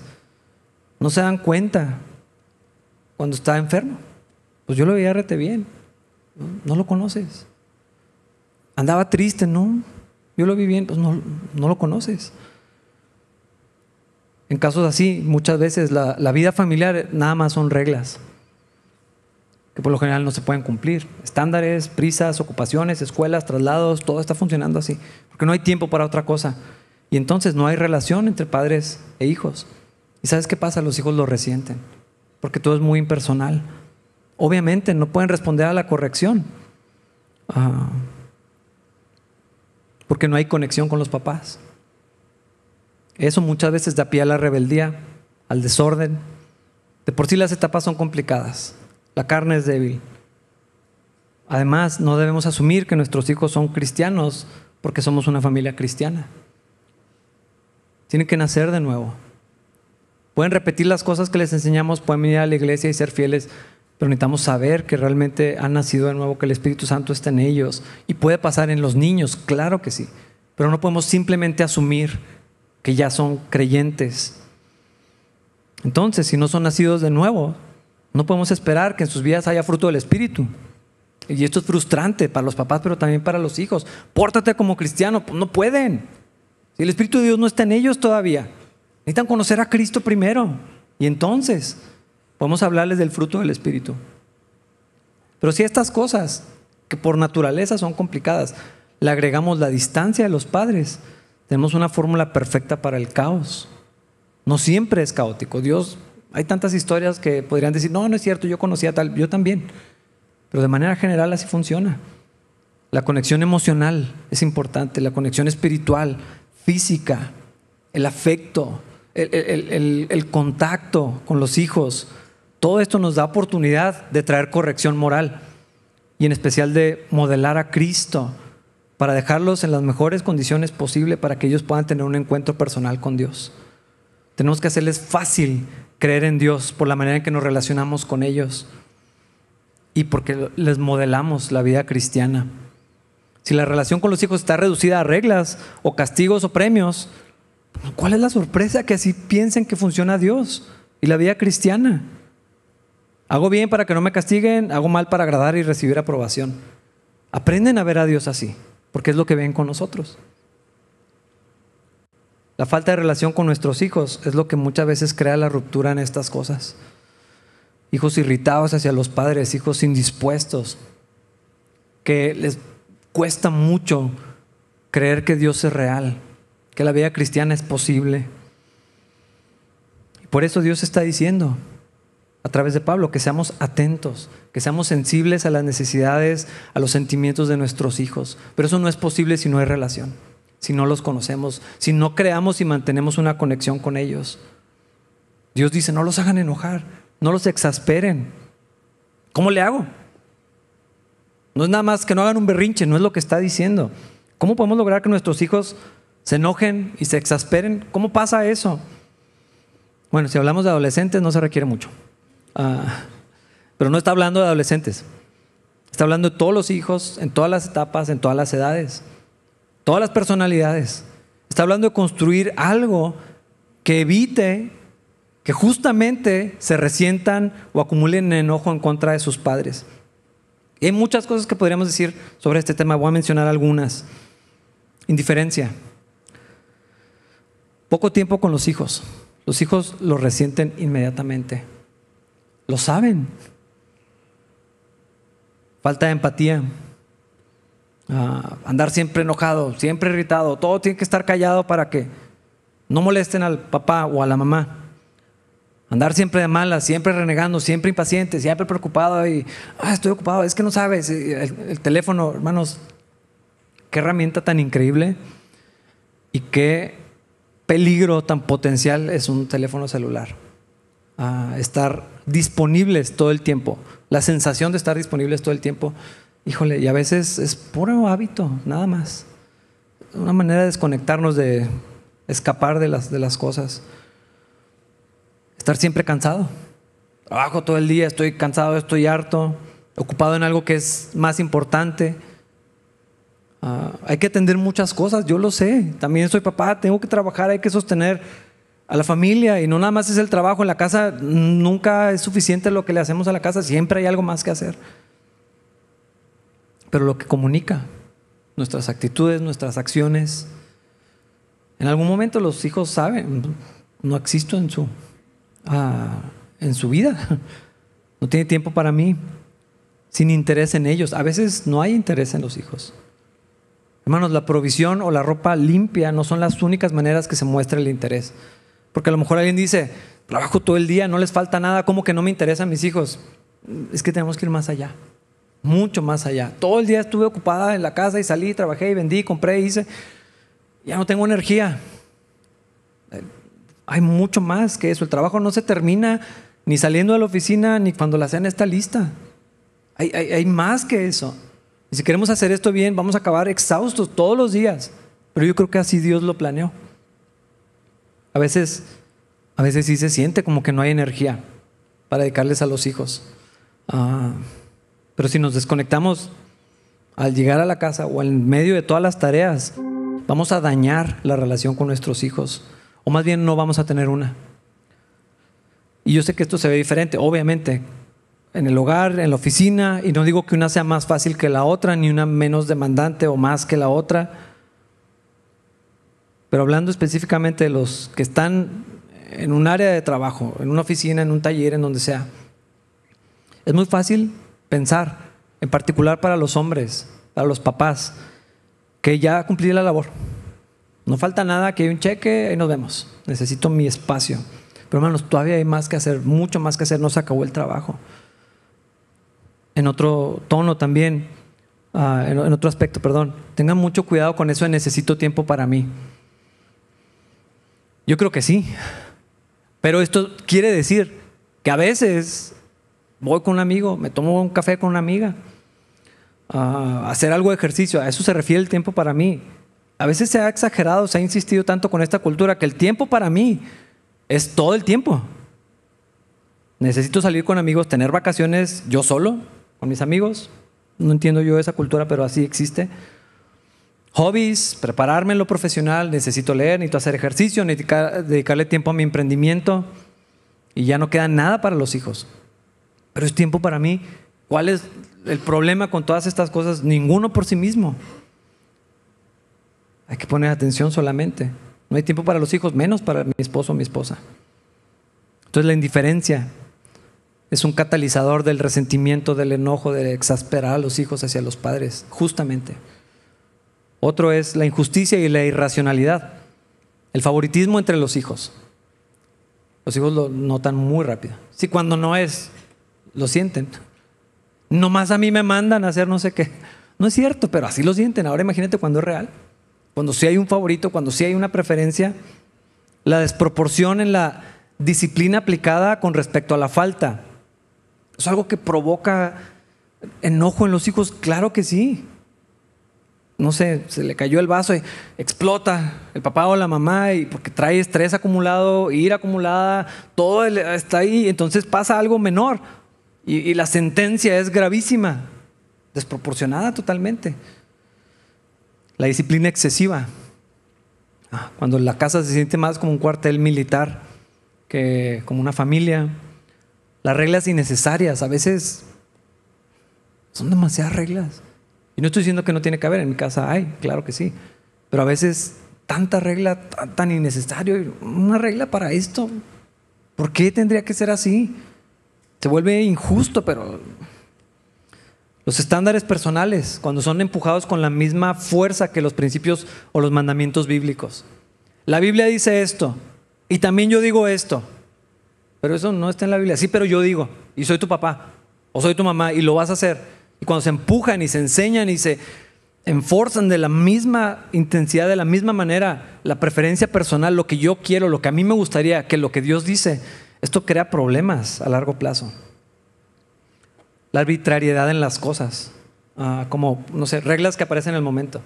No se dan cuenta cuando está enfermo. Pues yo lo veía rete bien. No, lo conoces. Andaba triste, no. Yo lo vi bien, pues no, no lo conoces. En casos así, muchas veces la, la, vida familiar nada más son reglas que por lo general no se pueden cumplir. Estándares, prisas, ocupaciones, escuelas, traslados, todo está funcionando así, porque no hay tiempo para otra cosa. Y entonces no hay relación entre padres e hijos. ¿Y sabes qué pasa? Los hijos lo resienten, porque todo es muy impersonal obviamente no pueden responder a la corrección. Ah, porque no hay conexión con los papás. Eso muchas veces da pie a la rebeldía, al desorden. De por sí las etapas son complicadas. La carne es débil. Además, no debemos asumir que nuestros hijos son cristianos porque somos una familia cristiana. Tienen que nacer de nuevo. Pueden repetir las cosas que les enseñamos, pueden venir a la iglesia y ser fieles, pero necesitamos saber que realmente han nacido de nuevo, que el Espíritu Santo está en ellos. Y puede pasar en los niños, claro que sí, pero no podemos simplemente asumir que ya son creyentes. Entonces, si no son nacidos de nuevo, no podemos esperar que en sus vidas haya fruto del Espíritu. Y esto es frustrante para los papás, pero también para los hijos. Pórtate como cristiano, pues no pueden. Si el Espíritu de Dios no está en ellos todavía, necesitan conocer a Cristo primero. Y entonces podemos hablarles del fruto del Espíritu. Pero si estas cosas, que por naturaleza son complicadas, le agregamos la distancia de los padres, tenemos una fórmula perfecta para el caos. No siempre es caótico. Dios, hay tantas historias que podrían decir, no, no es cierto, yo conocía tal, yo también. Pero de manera general así funciona. La conexión emocional es importante, la conexión espiritual, física, el afecto, el, el, contacto con los hijos. Todo esto nos da oportunidad de traer corrección moral y en especial de modelar a Cristo para dejarlos en las mejores condiciones posibles para que ellos puedan tener un encuentro personal con Dios. Tenemos que hacerles fácil creer en Dios por la manera en que nos relacionamos con ellos y porque les modelamos la vida cristiana. Si la relación con los hijos está reducida a reglas o castigos o premios, ¿cuál es la sorpresa que así piensen que funciona Dios y la vida cristiana? Hago bien para que no me castiguen, hago mal para agradar y recibir aprobación. Aprenden a ver a Dios así, porque es lo que ven con nosotros. La falta de relación con nuestros hijos es lo que muchas veces crea la ruptura en estas cosas hijos irritados hacia los padres, hijos indispuestos, que les cuesta mucho creer que Dios es real, que la vida cristiana es posible. Por eso Dios está diciendo a través de Pablo que seamos atentos, que seamos sensibles a las necesidades, a los sentimientos de nuestros hijos. Pero eso no es posible si no hay relación, si no los conocemos, si no creamos y mantenemos una conexión con ellos. Dios dice, no los hagan enojar, no los exasperen. ¿Cómo le hago? No es nada más que no hagan un berrinche, no es lo que está diciendo. ¿Cómo podemos lograr que nuestros hijos se enojen y se exasperen? ¿Cómo pasa eso? Bueno, si hablamos de adolescentes no se requiere mucho. Ah, pero no está hablando de adolescentes. Está hablando de todos los hijos, en todas las etapas, en todas las edades, todas las personalidades. Está hablando de construir algo que evite que justamente se resientan o acumulen enojo en contra de sus padres. hay muchas cosas que podríamos decir sobre este tema, voy a mencionar algunas. Indiferencia. Poco tiempo con los hijos. Los hijos lo resienten inmediatamente. Lo saben. Falta de empatía. Ah, andar siempre enojado, siempre irritado. Todo tiene que estar callado para que no molesten al papá o a la mamá. Andar siempre de malas, siempre renegando, siempre impaciente, siempre preocupado y, ah, estoy ocupado, es que no sabes, el, teléfono, hermanos, qué herramienta tan increíble y qué peligro tan potencial es un teléfono celular. Ah, estar disponibles todo el tiempo, la sensación de estar disponibles todo el tiempo, híjole, y a veces es puro hábito, nada más. Una manera de desconectarnos, de escapar de las, de las cosas. Estar siempre cansado. Trabajo todo el día, estoy cansado, estoy harto, ocupado en algo que es más importante. Ah, hay que atender muchas cosas, yo lo sé. También soy papá, tengo que trabajar, hay que sostener a la familia y no nada más es el trabajo en la casa, nunca es suficiente lo que le hacemos a la casa, siempre hay algo más que hacer. Pero lo que comunica, nuestras actitudes, nuestras acciones, en algún momento los hijos saben, no existo en su en su vida. No tiene tiempo para mí, sin interés en ellos. A veces no hay interés en los hijos. Hermanos, la provisión o la ropa limpia no son las únicas maneras que se muestra el interés. Porque a lo mejor alguien dice, trabajo todo el día, no les falta nada, ¿cómo que no me interesan mis hijos? Es que tenemos que ir más allá, mucho más allá. Todo el día estuve ocupada en la casa y salí, trabajé y vendí, compré, hice. Ya no tengo energía. Hay mucho más que eso. El trabajo no se termina ni saliendo de la oficina ni cuando la cena está lista. Hay, hay, más que eso. Y si queremos hacer esto bien, vamos a acabar exhaustos todos los días. Pero yo creo que así Dios lo planeó. A veces, a veces sí se siente como que no hay energía para dedicarles a los hijos. Ah, pero si nos desconectamos al llegar a la casa o en medio de todas las tareas, vamos a dañar la relación con nuestros hijos. O más bien no vamos a tener una. Y yo sé que esto se ve diferente, obviamente, en el hogar, en la oficina, y no digo que una sea más fácil que la otra, ni una menos demandante o más que la otra. Pero hablando específicamente de los que están en un área de trabajo, en una oficina, en un taller, en donde sea, es muy fácil pensar, en particular para los hombres, para los papás, que ya cumplí la labor. No falta nada, que hay un cheque y nos vemos. Necesito mi espacio. Pero hermanos, todavía hay más que hacer, mucho más que hacer, no se acabó el trabajo. En otro tono también, ah, en, en otro aspecto, perdón, tengan mucho cuidado con eso de necesito tiempo para mí. Yo creo que sí. Pero esto quiere decir que a veces voy con un amigo, me tomo un café con una amiga, a hacer algo de ejercicio. A eso se refiere el tiempo para mí. A veces se ha exagerado, se ha insistido tanto con esta cultura que el tiempo para mí es todo el tiempo. Necesito salir con amigos, tener vacaciones yo solo, con mis amigos. No entiendo yo esa cultura, pero así existe. Hobbies, prepararme en lo profesional, necesito leer, necesito hacer ejercicio, necesito dedicarle tiempo a mi emprendimiento y ya no queda nada para los hijos. Pero es tiempo para mí. ¿Cuál es el problema con todas estas cosas? Ninguno por sí mismo. Hay que poner atención solamente. No hay tiempo para los hijos, menos para mi esposo o mi esposa. Entonces la indiferencia es un catalizador del resentimiento, del enojo, de exasperar a los hijos hacia los padres, justamente. Otro es la injusticia y la irracionalidad. El favoritismo entre los hijos. Los hijos lo notan muy rápido. Si cuando no es, lo sienten. Nomás a mí me mandan a hacer no sé qué. No es cierto, pero así lo sienten. Ahora imagínate cuando es real. Cuando sí hay un favorito, cuando sí hay una preferencia. La desproporción en la disciplina aplicada con respecto a la falta. ¿Es algo que provoca enojo en los hijos? Claro que sí no sé, se le cayó el vaso y explota el papá o la mamá y porque trae estrés acumulado, ira acumulada, todo está ahí, entonces pasa algo menor y, la sentencia es gravísima, desproporcionada totalmente. La disciplina excesiva, ah, cuando la casa se siente más como un cuartel militar que como una familia, las reglas innecesarias, a veces son demasiadas reglas. No estoy diciendo que no tiene que haber, en mi casa hay, claro que sí. Pero a veces tanta regla tan, innecesario, una regla para esto. ¿Por qué tendría que ser así? Se vuelve injusto, pero los estándares personales, cuando son empujados con la misma fuerza que los principios o los mandamientos bíblicos. La Biblia dice esto, y también yo digo esto, pero eso no está en la Biblia. Sí, pero yo digo, y soy tu papá, o soy tu mamá, y lo vas a hacer. Y cuando se empujan y se enseñan y se enforzan de la misma intensidad, de la misma manera, la preferencia personal, lo que yo quiero, lo que a mí me gustaría, que lo que Dios dice, esto crea problemas a largo plazo. La arbitrariedad en las cosas, ah, como, no sé, reglas que aparecen en el momento.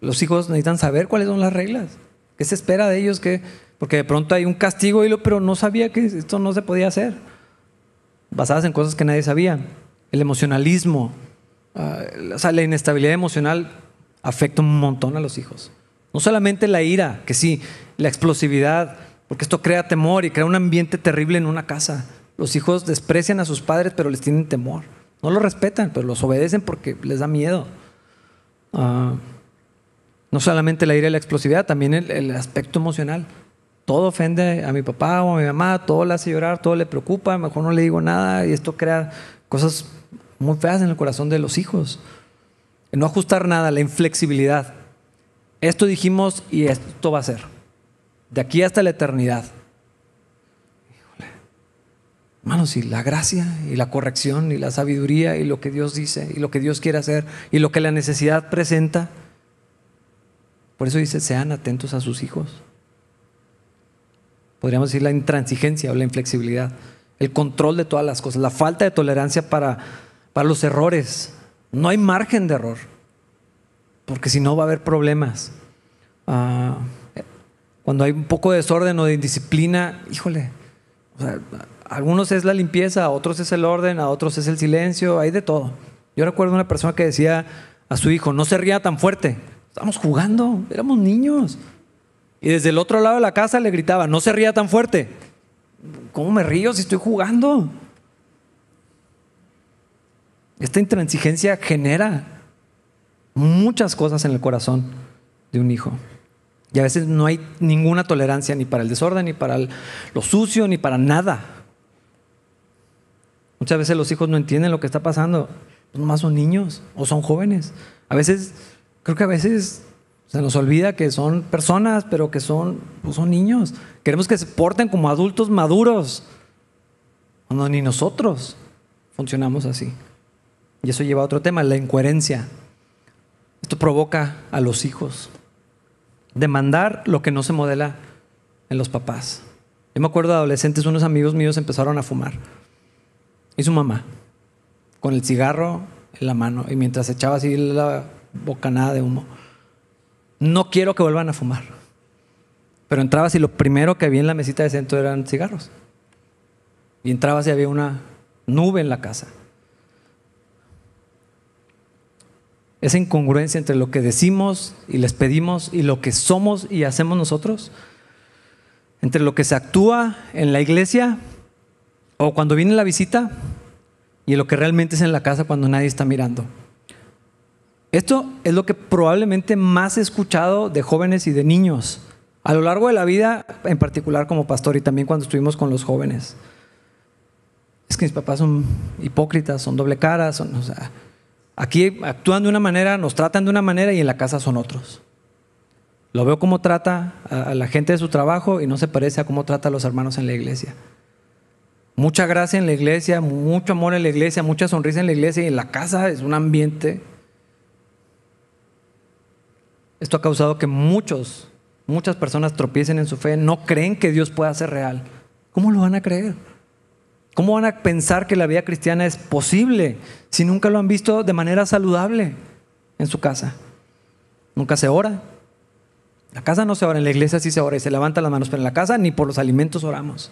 Los hijos necesitan saber cuáles son las reglas. ¿Qué se espera de ellos? Porque de pronto hay un castigo, pero no sabía que esto no se podía hacer basadas en cosas que nadie sabía. El emocionalismo, ah, o sea, la inestabilidad emocional afecta un montón a los hijos. No solamente la ira, que sí, la explosividad, porque esto crea temor y crea un ambiente terrible en una casa. Los hijos desprecian a sus padres, pero les tienen temor. No los respetan, pero los obedecen porque les da miedo. Ah, no solamente la ira y la explosividad, también el aspecto emocional todo ofende a mi papá o a mi mamá, todo le hace llorar, todo le preocupa, mejor no le digo nada y esto crea cosas muy feas en el corazón de los hijos. no ajustar nada, la inflexibilidad. Esto dijimos y esto va a ser. De aquí hasta la eternidad. Híjole. Hermanos, y la gracia y la corrección y la sabiduría y lo que Dios dice y lo que Dios quiere hacer y lo que la necesidad presenta. Por eso dice, sean atentos a sus hijos podríamos decir la intransigencia o la inflexibilidad, el control de todas las cosas, la falta de tolerancia para, para los errores. No hay margen de error, porque si no va a haber problemas. Ah, cuando hay un poco de desorden o de indisciplina, híjole, algunos es la limpieza, a otros es el orden, a otros es el silencio, hay de todo. Yo recuerdo una persona que decía a su hijo, no se ría tan fuerte. Estamos jugando, éramos niños. Y desde el otro lado de la casa le gritaba, no se ría tan fuerte. ¿Cómo me río si estoy jugando? Esta intransigencia genera muchas cosas en el corazón de un hijo. Y a veces no hay ninguna tolerancia ni para el desorden, ni para lo sucio, ni para nada. Muchas veces los hijos no entienden lo que está pasando. Nomás son niños o son jóvenes. A veces, creo que a veces se nos olvida que son personas, pero que son, pues son niños. Queremos que se porten como adultos maduros. Cuando ni nosotros funcionamos así. Y eso lleva a otro tema, la incoherencia. Esto provoca a los hijos demandar lo que no se modela en los papás. Yo me acuerdo de adolescentes, unos amigos míos empezaron a fumar. Y su mamá, con el cigarro en la mano, y mientras echaba así la bocanada de humo. No quiero que vuelvan a fumar. Pero entrabas y lo primero que había en la mesita de centro eran cigarros. Y entrabas y había una nube en la casa. esa incongruencia entre lo que decimos y les pedimos y lo que somos y hacemos nosotros, entre lo que se actúa en la iglesia o cuando viene la visita y lo que realmente es en la casa cuando nadie está mirando. Esto es lo que probablemente más he escuchado de jóvenes y de niños a lo largo de la vida, en particular como pastor y también cuando estuvimos con los jóvenes. Es que mis papás son hipócritas, son doble caras, son, o sea, Aquí actúan de una manera, nos tratan de una manera y en la casa son otros. Lo veo cómo trata a la gente de su trabajo y no se parece a cómo trata a los hermanos en la iglesia. Mucha gracia en la iglesia, mucho amor en la iglesia, mucha sonrisa en la iglesia y en la casa es un ambiente. Esto ha causado que muchos, muchas personas tropiecen en su fe, no creen que Dios pueda ser real. ¿Cómo lo van a creer? ¿Cómo van a pensar que la vida cristiana es posible si nunca lo han visto de manera saludable en su casa? Nunca se ora. La casa no se ora, en la iglesia sí se ora y se levanta las manos, pero en la casa ni por los alimentos oramos.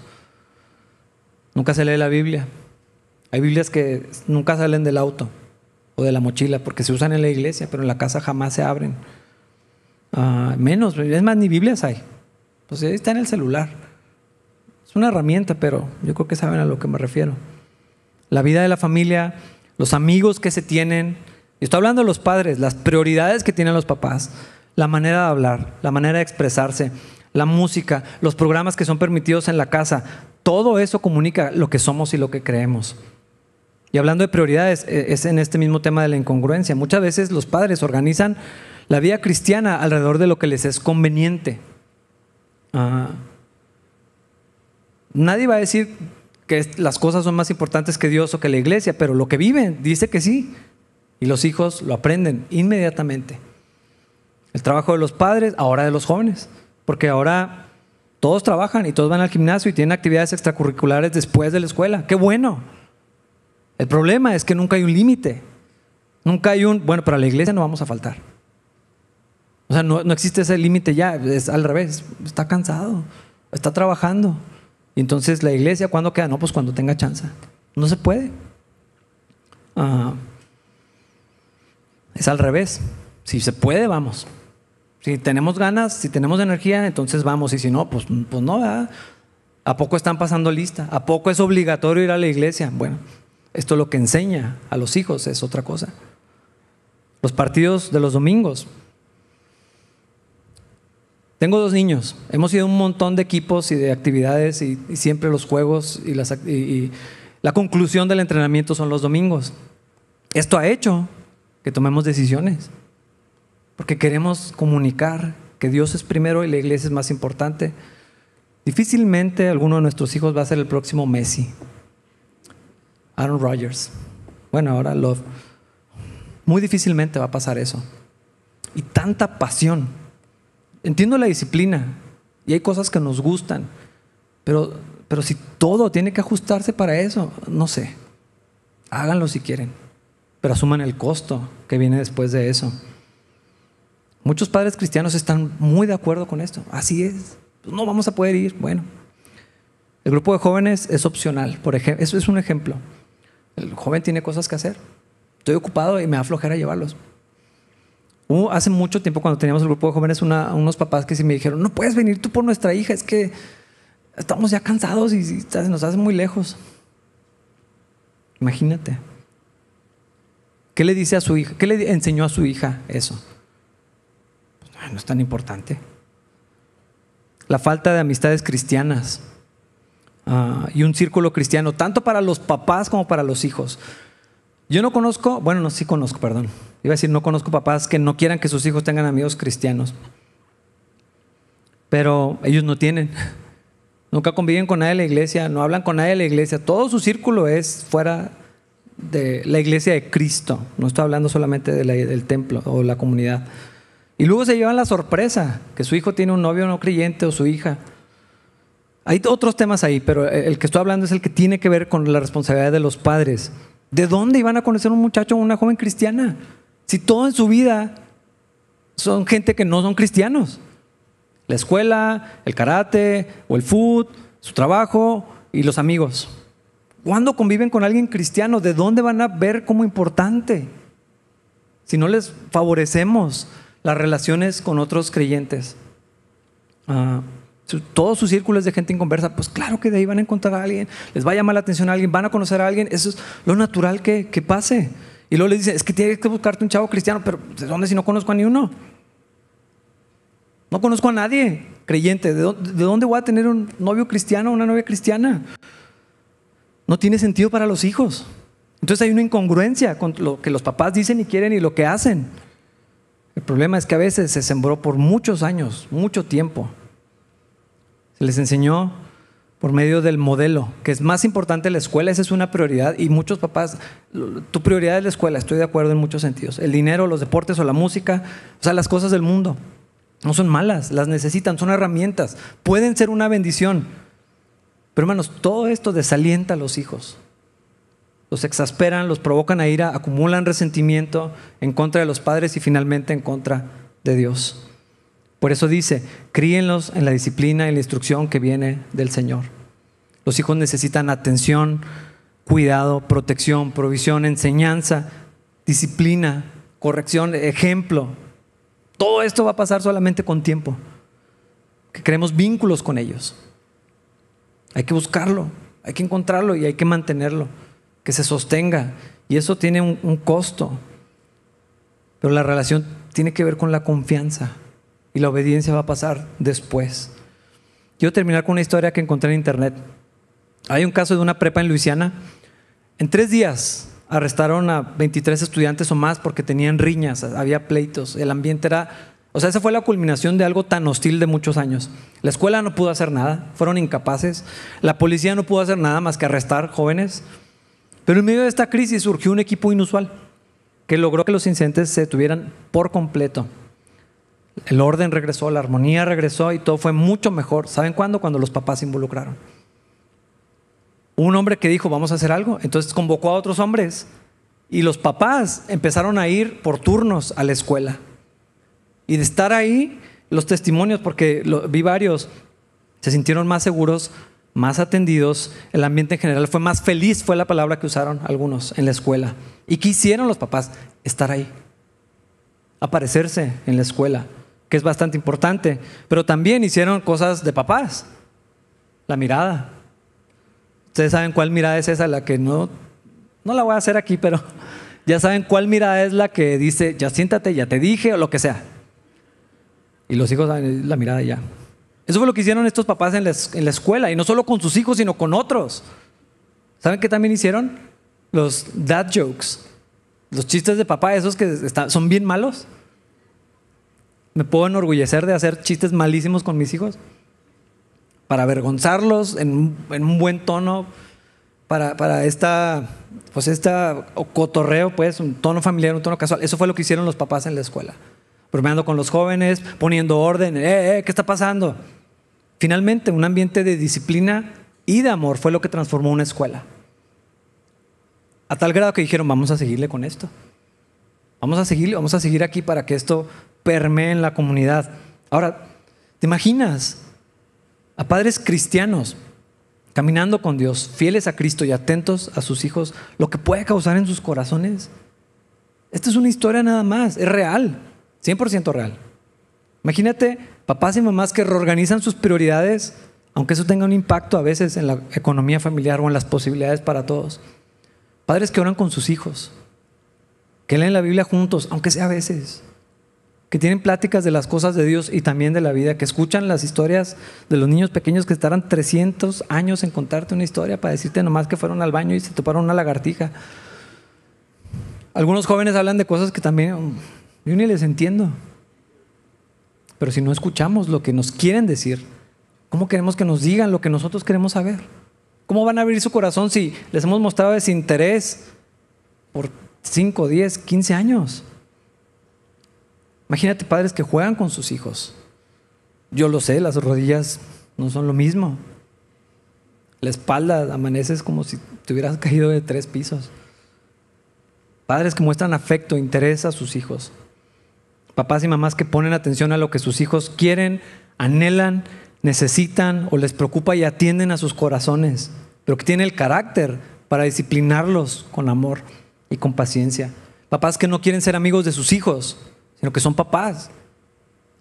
Nunca se lee la Biblia. Hay Biblias que nunca salen del auto o de la mochila porque se usan en la iglesia, pero en la casa jamás se abren. Ah, menos, es más, ni Biblias hay. Pues está en el celular una herramienta, pero yo creo que saben a lo que me refiero. La vida de la familia, los amigos que se tienen. Estoy hablando de los padres, las prioridades que tienen los papás, la manera de hablar, la manera de expresarse, la música, los programas que son permitidos en la casa. Todo eso comunica lo que somos y lo que creemos. Y hablando de prioridades, e, es en este mismo tema de la incongruencia. Muchas veces los padres organizan la vida cristiana alrededor de lo que les es conveniente. Ah, Nadie va a decir que las cosas son más importantes que Dios o que la iglesia, pero lo que viven dice que sí. Y los hijos lo aprenden inmediatamente. El trabajo de los padres, ahora de los jóvenes, porque ahora todos trabajan y todos van al gimnasio y tienen actividades extracurriculares después de la escuela. ¡Qué bueno! El problema es que nunca hay un límite. Nunca hay un, bueno, para la iglesia no vamos a faltar. O sea, no, no existe ese límite ya, es al revés. Está cansado, está trabajando. Y entonces la iglesia, ¿cuándo queda? No, pues cuando tenga chance. No se puede. Ah, es al revés. Si se puede, vamos. Si tenemos ganas, si tenemos energía, entonces vamos. Y si no, pues, pues no, ¿verdad? ¿A poco están pasando lista? ¿A poco es obligatorio ir a la iglesia? Bueno, esto es lo que enseña a los hijos, es otra cosa. Los partidos de los domingos, tengo dos niños. Hemos ido a un montón de equipos y de actividades y, siempre los juegos y, y, la conclusión del entrenamiento son los domingos. Esto ha hecho que tomemos decisiones. Porque queremos comunicar que Dios es primero y la iglesia es más importante. Difícilmente alguno de nuestros hijos va a ser el próximo Messi. Aaron Rodgers. Bueno, ahora Love. Muy difícilmente va a pasar eso. Y tanta pasión Entiendo la disciplina y hay cosas que nos gustan, pero, pero si todo tiene que ajustarse para eso, no sé. Háganlo si quieren, pero asuman el costo que viene después de eso. Muchos padres cristianos están muy de acuerdo con esto. Así es. Pues no vamos a poder ir. Bueno, El grupo de jóvenes es opcional, por ejemplo, eso es un ejemplo. El joven tiene cosas que hacer. Estoy ocupado y me da flojera llevarlos. Hace mucho tiempo cuando teníamos el grupo de jóvenes, unos papás que sí me dijeron, no puedes venir tú por nuestra hija, es que estamos ya cansados y, nos hace muy lejos. Imagínate. ¿Qué le dice a su hija? ¿Qué le enseñó a su hija eso? Pues, no es tan importante. La falta de amistades cristianas ah, y un círculo cristiano, tanto para los papás como para los hijos. Yo no conozco, bueno, no, sí conozco, perdón. Iba a decir, no conozco papás que no quieran que sus hijos tengan amigos cristianos. Pero ellos no tienen. Nunca conviven con nadie de la iglesia, no hablan con nadie de la iglesia. Todo su círculo es fuera de la iglesia de Cristo. No estoy hablando solamente del templo o la comunidad. Y luego se llevan la sorpresa que su hijo tiene un novio no creyente o su hija. Hay otros temas ahí, pero el que estoy hablando es el que tiene que ver con la responsabilidad de los padres. ¿De dónde iban a conocer un muchacho o una joven cristiana? Si todo en su vida son gente que no son cristianos. La escuela, el karate o el food, su trabajo y los amigos. ¿Cuándo conviven con alguien cristiano? ¿De dónde van a ver como importante? Si no les favorecemos las relaciones con otros creyentes. Ah, todos sus círculos de gente inconversa, pues claro que de ahí van a encontrar a alguien, les va a llamar la atención a alguien, van a conocer a alguien, eso es lo natural que, pase. Y luego les dicen, es que tienes que buscarte un chavo cristiano, pero ¿de dónde si no conozco a ni uno? No conozco a nadie creyente. ¿De dónde voy a tener un novio cristiano una novia cristiana? no tiene sentido para los hijos. Entonces hay una incongruencia con lo que los papás dicen y quieren y lo que hacen. El problema es que a veces se sembró por muchos años, mucho tiempo. Se les enseñó por medio del modelo, que es más importante la escuela, esa es una prioridad y muchos papás, tu prioridad es la escuela, estoy de acuerdo en muchos sentidos. El dinero, los deportes o la música, o sea, las cosas del mundo. No son malas, las necesitan, son herramientas, pueden ser una bendición, pero hermanos, todo esto desalienta a los hijos. Los exasperan, los provocan a ira, acumulan resentimiento en contra de los padres y finalmente en contra de Dios. Por eso dice, críenlos en la disciplina y la instrucción que viene del Señor. Los hijos necesitan atención, cuidado, protección, provisión, enseñanza, disciplina, corrección, ejemplo. Todo esto va a pasar solamente con tiempo. Que creemos vínculos con ellos. Hay que buscarlo, hay que encontrarlo y hay que mantenerlo, que se sostenga. Y eso tiene un, costo. Pero la relación tiene que ver con la confianza y la obediencia va a pasar después. Quiero terminar con una historia que encontré en internet. Hay un caso de una prepa en Luisiana. En tres días arrestaron a 23 estudiantes o más porque tenían riñas, había pleitos, el ambiente era o sea, esa fue la culminación de algo tan hostil de muchos años. La escuela no pudo hacer nada, fueron incapaces. La policía no pudo hacer nada más que arrestar jóvenes. Pero en medio de esta crisis surgió un equipo inusual que logró que los incidentes se detuvieran por completo. El orden regresó, la armonía regresó y todo fue mucho mejor. ¿Saben cuándo? Cuando los papás se involucraron. Un hombre que dijo, vamos a hacer algo, entonces convocó a otros hombres y los papás empezaron a ir por turnos a la escuela. Y de estar ahí, los testimonios, porque vi varios, se sintieron más seguros, más atendidos, el ambiente en general fue más feliz, fue la palabra que usaron algunos en la escuela. ¿Y qué hicieron los papás? Estar ahí, aparecerse en la escuela, que es bastante importante, pero también hicieron cosas de papás, la mirada. Ustedes saben cuál mirada es esa, la que no, no la voy a hacer aquí, pero ya saben cuál mirada es la que dice, ya siéntate, ya te dije, o lo que sea. Y los hijos dan la mirada ya. Eso fue lo que hicieron estos papás en la, escuela, y no solo con sus hijos, sino con otros. ¿Saben qué también hicieron? Los dad jokes. Los chistes de papá, esos que son bien malos. Me puedo enorgullecer de hacer chistes malísimos con mis hijos. Para avergonzarlos en, un buen tono. Para, para esta, pues esta cotorreo, pues, un tono familiar, un tono casual. Eso fue lo que hicieron los papás en la escuela bromeando con los jóvenes, poniendo orden, eh, eh, ¿qué está pasando? Finalmente, un ambiente de disciplina y de amor fue lo que transformó una escuela. A tal grado que dijeron, vamos a seguirle con esto. Vamos a seguirle, vamos a seguir aquí para que esto permee en la comunidad. Ahora, ¿te imaginas a padres cristianos caminando con Dios, fieles a Cristo y atentos a sus hijos, lo que puede causar en sus corazones. Esta es una historia nada más, es real, 100% real. Imagínate papás y mamás que reorganizan sus prioridades, aunque eso tenga un impacto a veces en la economía familiar o en las posibilidades para todos. Padres que oran con sus hijos, que leen la Biblia juntos, aunque sea a veces, que tienen pláticas de las cosas de Dios y también de la vida, que escuchan las historias de los niños pequeños que estarán 300 años en contarte una historia para decirte nomás que fueron al baño y se toparon una lagartija. Algunos jóvenes hablan de cosas que también yo ni les entiendo. Pero si no escuchamos lo que nos quieren decir, ¿cómo queremos que nos digan lo que nosotros queremos saber? ¿Cómo van a abrir su corazón si les hemos mostrado desinterés por 5, 10, 15 años? Imagínate padres que juegan con sus hijos. Yo lo sé, las rodillas no son lo mismo. La espalda amaneces como si te hubieras caído de tres pisos. Padres que muestran afecto, interés a sus hijos papás y mamás que ponen atención a lo que sus hijos quieren, anhelan, necesitan o les preocupa y atienden a sus corazones, pero que tienen el carácter para disciplinarlos con amor y con paciencia. Papás que no quieren ser amigos de sus hijos, sino que son papás,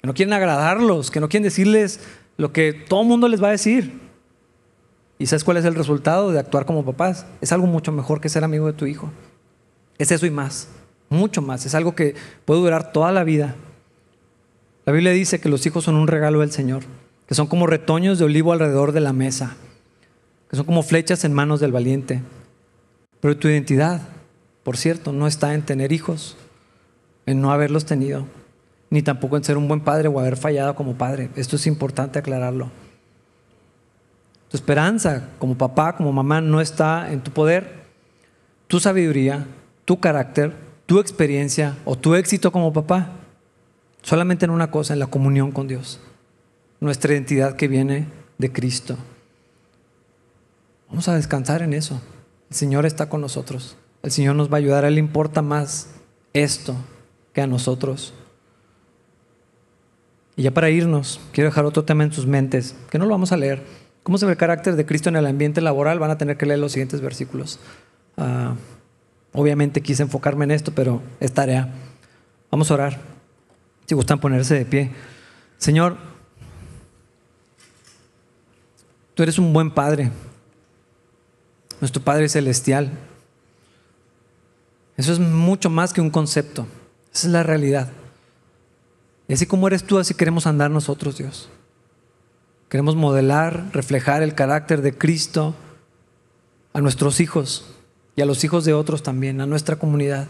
que no quieren agradarlos, que no quieren decirles lo que todo el mundo les va a decir. ¿Y sabes cuál es el resultado de actuar como papás? Es algo mucho mejor que ser amigo de tu hijo. Es eso y más mucho más. Es algo que puede durar toda la vida. La Biblia dice que los hijos son un regalo del Señor, que son como retoños de olivo alrededor de la mesa, que son como flechas en manos del valiente. Pero tu identidad, por cierto, no está en tener hijos, en no haberlos tenido, ni tampoco en ser un buen padre o haber fallado como padre. Esto es importante aclararlo. Tu esperanza como papá, como mamá, no está en tu poder, tu sabiduría, tu carácter, tu experiencia o tu éxito como papá solamente en una cosa, en la comunión con Dios. Nuestra identidad que viene de Cristo. Vamos a descansar en eso. El Señor está con nosotros. El Señor nos va a ayudar. A Él importa más esto que a nosotros. Y ya para irnos, quiero dejar otro tema en sus mentes, que no lo vamos a leer. ¿Cómo se ve el carácter de Cristo en el ambiente laboral? Van a tener que leer los siguientes versículos. Uh, Obviamente quise enfocarme en esto, pero es tarea. Vamos a orar. Si gustan ponerse de pie. Señor, tú eres un buen Padre, nuestro Padre celestial. Eso es mucho más que un concepto, esa es la realidad. Y así como eres tú, así queremos andar nosotros, Dios. Queremos modelar, reflejar el carácter de Cristo a nuestros hijos y a los hijos de otros también, a nuestra comunidad.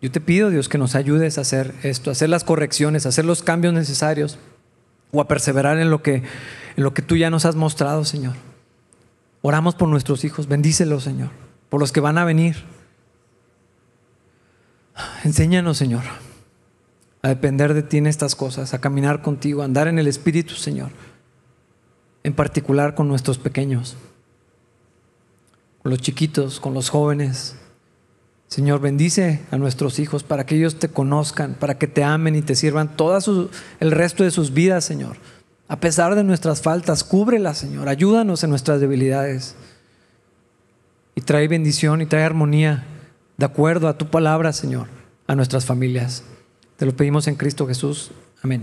Yo te pido, Dios, que nos ayudes a hacer esto, a hacer las correcciones, a hacer los cambios necesarios o a perseverar en lo que, en lo que tú ya nos has mostrado, Señor. Oramos por nuestros hijos, bendícelos, Señor, por los que van a venir. Enséñanos, Señor, a depender de ti en estas cosas, a caminar contigo, a andar en el Espíritu, Señor, en particular con nuestros pequeños con los chiquitos, con los jóvenes. Señor, bendice a nuestros hijos para que ellos te conozcan, para que te amen y te sirvan todo el resto de sus vidas, Señor. A pesar de nuestras faltas, cúbrelas, Señor. Ayúdanos en nuestras debilidades. Y trae bendición y trae armonía de acuerdo a tu palabra, Señor, a nuestras familias. Te lo pedimos en Cristo Jesús. Amén.